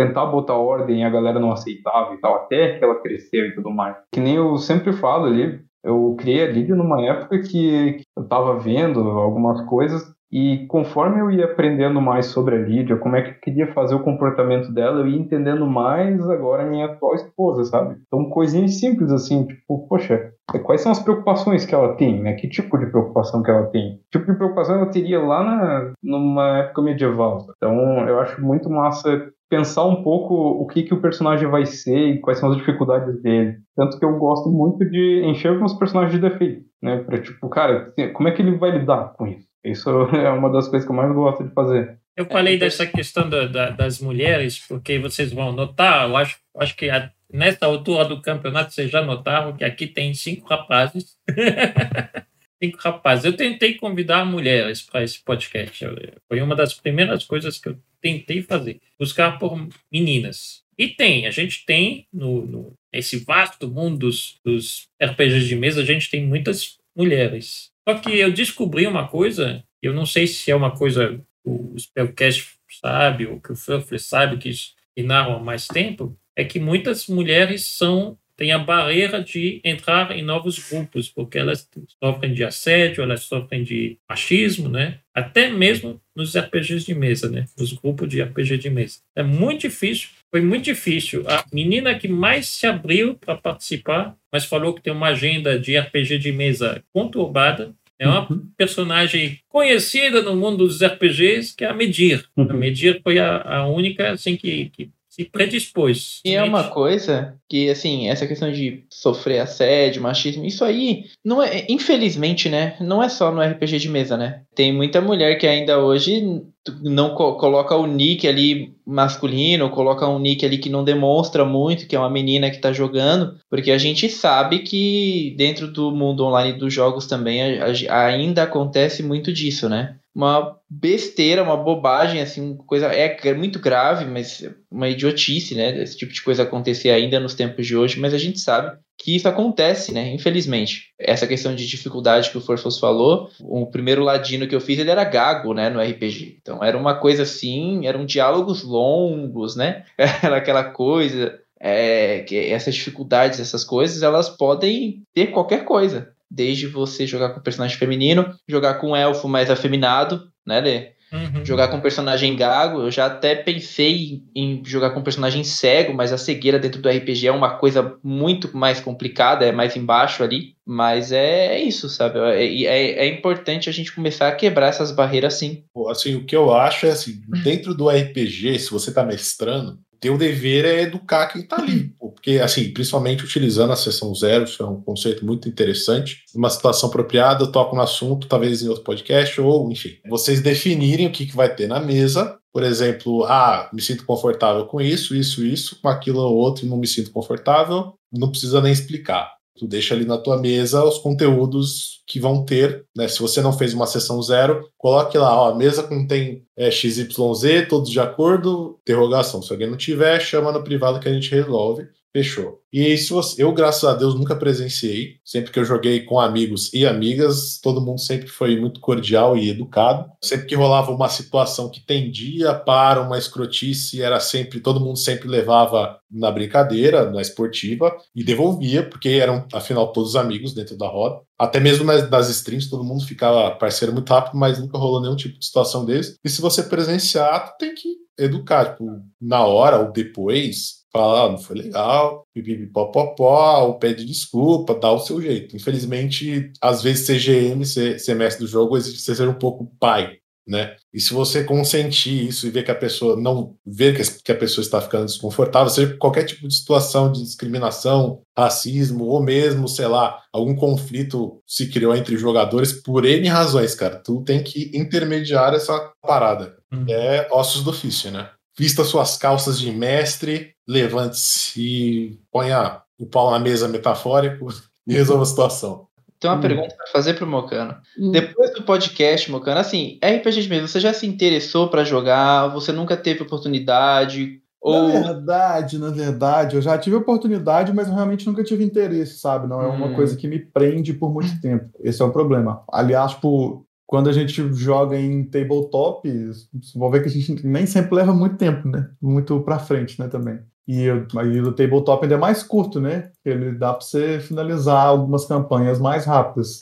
tentar botar ordem e a galera não aceitava e tal, até que ela cresceu e tudo mais. Que nem eu sempre falo ali, eu criei a Lídia numa época que eu tava vendo algumas coisas e conforme eu ia aprendendo mais sobre a Lídia, como é que eu queria fazer o comportamento dela, eu ia entendendo mais agora a minha atual esposa, sabe? Então, coisinhas simples assim, tipo, poxa, quais são as preocupações que ela tem, né? Que tipo de preocupação que ela tem? Que tipo de preocupação ela teria lá na, numa época medieval? Então, eu acho muito massa pensar um pouco o que, que o personagem vai ser e quais são as dificuldades dele. Tanto que eu gosto muito de encher os personagens de defeito, né? Pra, tipo, cara, como é que ele vai lidar com isso? Isso é uma das coisas que eu mais gosto de fazer. Eu falei dessa questão da, da, das mulheres, porque vocês vão notar, eu acho, acho que a, nessa altura do campeonato vocês já notaram que aqui tem cinco rapazes. cinco rapazes. Eu tentei convidar mulheres para esse podcast. Foi uma das primeiras coisas que eu tentei fazer. Buscar por meninas. E tem, a gente tem, no, no esse vasto mundo dos, dos RPGs de mesa, a gente tem muitas mulheres. Só que eu descobri uma coisa, eu não sei se é uma coisa o Spellcast sabe, ou que o Furfley sabe, que, que narram há mais tempo, é que muitas mulheres são tem a barreira de entrar em novos grupos, porque elas sofrem de assédio, elas sofrem de machismo, né? Até mesmo nos RPGs de mesa, né? Nos grupos de RPG de mesa. É muito difícil, foi muito difícil. A menina que mais se abriu para participar, mas falou que tem uma agenda de RPG de mesa conturbada, é uma uhum. personagem conhecida no mundo dos RPGs, que é a Medir. Uhum. A Medir foi a, a única assim, que, que se predispôs. E é uma coisa que, assim, essa questão de sofrer assédio, machismo, isso aí, não é, infelizmente, né? Não é só no RPG de mesa, né? Tem muita mulher que ainda hoje não co coloca o nick ali masculino, coloca um nick ali que não demonstra muito que é uma menina que está jogando, porque a gente sabe que dentro do mundo online dos jogos também a, a, ainda acontece muito disso, né? Uma besteira, uma bobagem, assim, coisa é muito grave, mas uma idiotice, né? Esse tipo de coisa acontecer ainda nos tempos de hoje, mas a gente sabe que isso acontece, né? Infelizmente. Essa questão de dificuldade que o Forfos falou, o primeiro ladino que eu fiz, ele era gago, né, no RPG. Então era uma coisa assim, eram diálogos longos, né? Era aquela coisa é, que essas dificuldades, essas coisas, elas podem ter qualquer coisa desde você jogar com personagem feminino, jogar com elfo mais afeminado, né, Lê? Uhum. Jogar com personagem gago, eu já até pensei em jogar com personagem cego, mas a cegueira dentro do RPG é uma coisa muito mais complicada, é mais embaixo ali. Mas é, é isso, sabe? É, é, é, importante a gente começar a quebrar essas barreiras sim. Assim, o que eu acho é assim, dentro do RPG, se você tá mestrando, teu dever é educar quem está ali. Porque, assim, principalmente utilizando a sessão zero, isso é um conceito muito interessante. Uma situação apropriada, eu toco no assunto, talvez em outro podcast, ou, enfim, vocês definirem o que, que vai ter na mesa. Por exemplo, ah, me sinto confortável com isso, isso, isso, com aquilo ou outro, e não me sinto confortável, não precisa nem explicar. Tu deixa ali na tua mesa os conteúdos que vão ter, né? Se você não fez uma sessão zero, coloque lá, ó, a mesa contém é, XYZ, todos de acordo, interrogação. Se alguém não tiver, chama no privado que a gente resolve. Fechou. E você, eu, graças a Deus, nunca presenciei. Sempre que eu joguei com amigos e amigas, todo mundo sempre foi muito cordial e educado. Sempre que rolava uma situação que tendia para uma escrotice, era sempre, todo mundo sempre levava na brincadeira, na esportiva, e devolvia, porque eram, afinal, todos amigos dentro da roda. Até mesmo nas, nas strings, todo mundo ficava parceiro muito rápido, mas nunca rolou nenhum tipo de situação desse. E se você presenciar, tu tem que educar, tipo, na hora ou depois, fala, ah, não foi legal, pipipipopopó, ou pede desculpa, dá o seu jeito. Infelizmente, às vezes CGM, ser, ser mestre do jogo, exige você ser um pouco pai, né? E se você consentir isso e ver que a pessoa não ver que a pessoa está ficando desconfortável, seja qualquer tipo de situação de discriminação, racismo ou mesmo, sei lá, algum conflito se criou entre jogadores por N razões, cara. Tu tem que intermediar essa parada. Hum. É ossos do ofício, né? Vista suas calças de mestre, levante-se e ponha o pau na mesa metafórico e resolva a situação. Tem uma hum. pergunta para fazer pro Mocano. Hum. Depois do podcast, Mocano, assim, RPG de mesa, você já se interessou para jogar? Você nunca teve oportunidade? Ou... Na verdade, na verdade, eu já tive oportunidade, mas eu realmente nunca tive interesse, sabe? Não é uma hum. coisa que me prende por muito tempo. Esse é o problema. Aliás, por, quando a gente joga em tabletop, vocês vão ver que a gente nem sempre leva muito tempo, né? Muito para frente, né, também. E aí o tabletop ainda é mais curto, né? Ele dá para você finalizar algumas campanhas mais rápidas.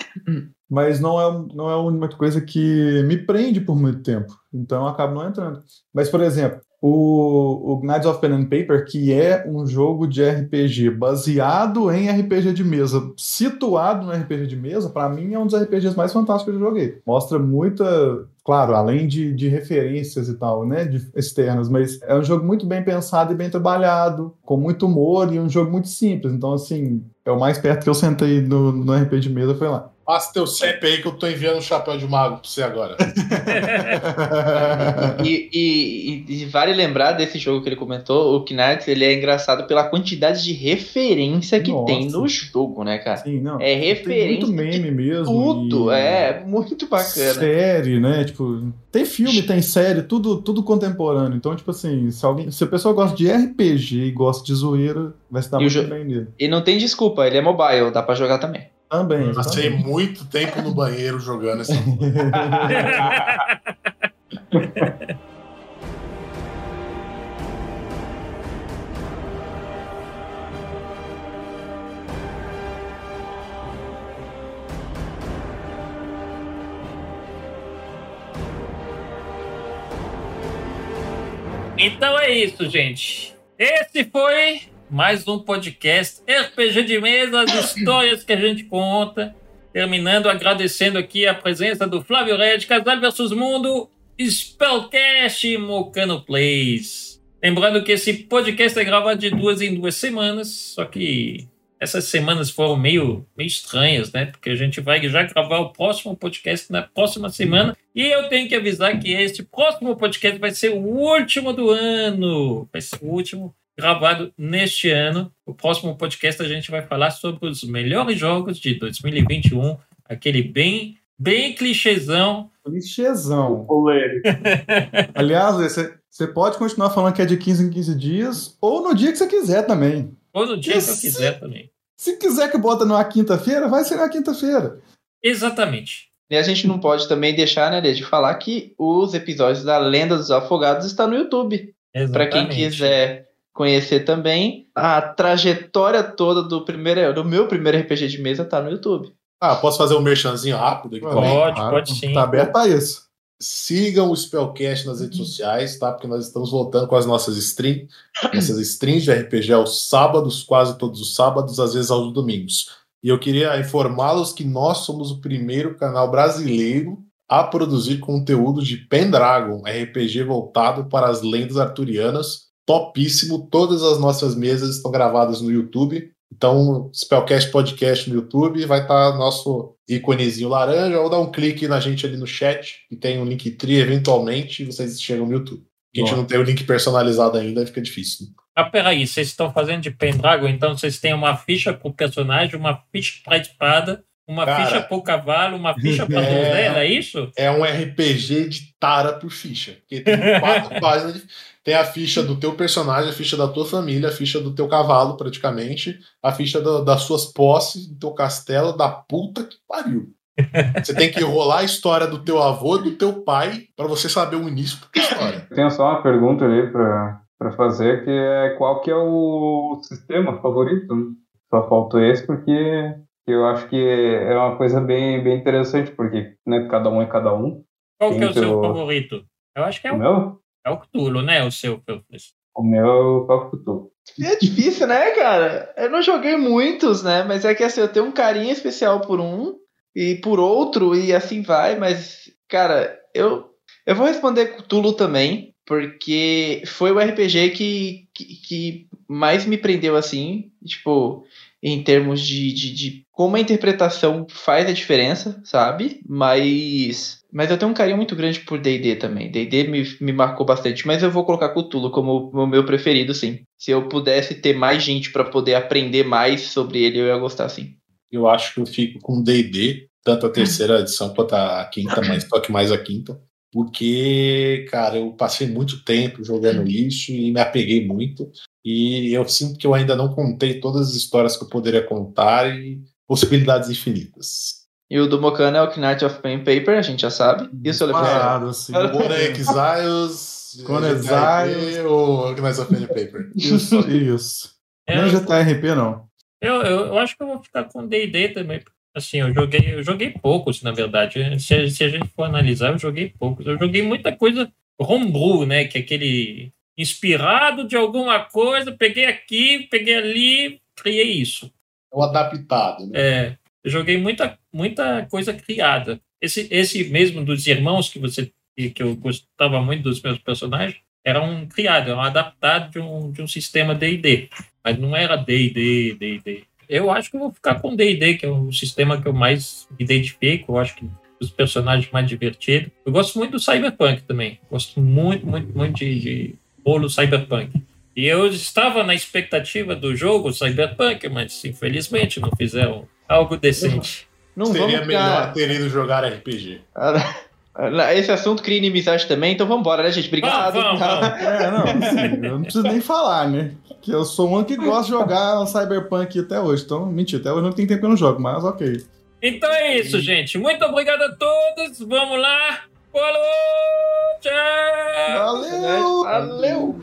Mas não é, não é uma coisa que me prende por muito tempo. Então eu acabo não entrando. Mas, por exemplo, o, o Knights of Pen and Paper, que é um jogo de RPG baseado em RPG de mesa, situado no RPG de mesa, para mim é um dos RPGs mais fantásticos que eu joguei. Mostra muita, claro, além de, de referências e tal, né, de, externas, mas é um jogo muito bem pensado e bem trabalhado, com muito humor e um jogo muito simples. Então, assim, é o mais perto que eu sentei no, no RPG de mesa foi lá. Passa teu CP aí que eu tô enviando um chapéu de mago pra você agora. e, e, e, vale lembrar desse jogo que ele comentou, o Knights, ele é engraçado pela quantidade de referência que Nossa. tem no jogo, né, cara? Sim, não. É referência. Tem muito meme mesmo. Tudo, e... é muito bacana. Série, né? Tipo, tem filme, tem série, tudo, tudo contemporâneo. Então, tipo assim, se, alguém, se a pessoa gosta de RPG e gosta de zoeira, vai se dar e muito bem nele. E não tem desculpa, ele é mobile, dá pra jogar também. Também. Passei muito tempo no banheiro jogando essa. Então é isso, gente. Esse foi mais um podcast RPG de mesa, as histórias que a gente conta. Terminando agradecendo aqui a presença do Flávio Red, Casal versus Mundo, Spellcast e Mocano Plays. Lembrando que esse podcast é gravado de duas em duas semanas, só que essas semanas foram meio, meio estranhas, né? Porque a gente vai já gravar o próximo podcast na próxima semana. E eu tenho que avisar que este próximo podcast vai ser o último do ano. Vai ser o último gravado neste ano. O próximo podcast a gente vai falar sobre os melhores jogos de 2021. Aquele bem, bem clichêzão. Clichêzão. Aliás, você pode continuar falando que é de 15 em 15 dias, ou no dia que você quiser também. Dia Esse- que eu quiser também. Se quiser que bota numa quinta-feira, vai ser na quinta-feira. Exatamente. E a gente não pode também deixar, né, Lê, de falar que os episódios da Lenda dos Afogados estão no YouTube. Para quem quiser conhecer também, a trajetória toda do primeiro, do meu primeiro RPG de mesa tá no YouTube. Ah, posso fazer um merchanzinho rápido aqui também? Pode, pode sim. Tá aberto a isso. Sigam o Spellcast nas redes sociais, tá? Porque nós estamos voltando com as nossas streams. Essas streams de RPG aos sábados, quase todos os sábados, às vezes aos domingos. E eu queria informá-los que nós somos o primeiro canal brasileiro a produzir conteúdo de Pendragon, RPG voltado para as lendas arturianas. Topíssimo. Todas as nossas mesas estão gravadas no YouTube. Então, Spellcast Podcast no YouTube, vai estar nosso íconezinho laranja, ou dá um clique na gente ali no chat, que tem um link tri eventualmente, e vocês chegam no YouTube. A gente não tem o link personalizado ainda, fica difícil. Ah, peraí, vocês estão fazendo de Pendragon, então vocês têm uma ficha pro personagem, uma ficha pra espada, uma Cara. ficha pro cavalo, uma ficha pra É. donzela, é isso? É um RPG de tara por ficha. Porque tem quatro páginas de... Tem a ficha do teu personagem, a ficha da tua família, a ficha do teu cavalo, praticamente, a ficha da- das suas posses, do teu castelo, da puta que pariu. Você tem que rolar a história do teu avô e do teu pai pra você saber o início da história. Tenho só uma pergunta ali pra, pra fazer, que é qual que é o sistema favorito? Só faltou esse porque eu acho que é uma coisa bem, bem interessante, porque né, cada um é cada um. Qual que é o seu favorito? Eu acho que é O o, meu? É o Cthulhu, né? O seu. Felps. O meu é o Papo Futu. É difícil, né, cara? Eu não joguei muitos, né? Mas é que assim, eu tenho um carinho especial por um e por outro, e assim vai, mas, cara, eu, eu vou responder Cthulhu também, porque foi o RPG que, que, que mais me prendeu assim, tipo, em termos de, de, de como a interpretação faz a diferença, sabe? Mas. Mas eu tenho um carinho muito grande por DD também. DD me, me marcou bastante, mas eu vou colocar Cthulhu como o meu preferido, sim. Se eu pudesse ter mais gente pra poder aprender mais sobre ele, eu ia gostar, sim. Eu acho que eu fico com D&D, tanto a terceira edição quanto a quinta, mas só que mais a quinta. Porque, cara, eu passei muito tempo jogando isso e me apeguei muito. E eu sinto que eu ainda não contei todas as histórias que eu poderia contar e possibilidades infinitas. E o do Mokana é o Knight of Pen and Paper, a gente já sabe. E o seu Leprechaun? Parado, assim. Conan Exiles, Conan Exiles. ou Knights of Pen and Paper. Isso, isso. É, Não é GTRP, não. eu, eu, eu acho que eu vou ficar com D&D também. Assim, eu joguei, eu joguei poucos, na verdade. Se, a- se a gente for analisar, eu joguei poucos. Eu joguei muita coisa homebrew, né? Que é aquele inspirado de alguma coisa, peguei aqui, peguei ali, criei isso. É o adaptado, né? É, eu joguei muita, muita coisa criada. Esse, esse mesmo dos irmãos que você que eu gostava muito dos meus personagens era um criado, era um adaptado de um, de um sistema D&D, mas não era D&D, D&D. Eu acho que eu vou ficar com D&D, que é o sistema que eu mais me eu acho que os personagens mais divertidos. Eu gosto muito do Cyberpunk também, gosto muito, muito, muito de, de bolo Cyberpunk. E eu estava na expectativa do jogo Cyberpunk, mas infelizmente não fizeram algo decente. Não Seria vamos melhor ter ido jogar RPG. Esse assunto cria inimizade também, então vamos embora, né, gente? Obrigado. Vamos, vamos, vamos. É, não, assim, eu não preciso nem falar, né? Que eu sou um que gosta de jogar Cyberpunk até hoje. Então, mentira, até hoje não tem tempo que eu não jogo, mas ok. Então é isso, gente. Muito obrigado a todos. Vamos lá. Falou! Tchau! Valeu! Valeu!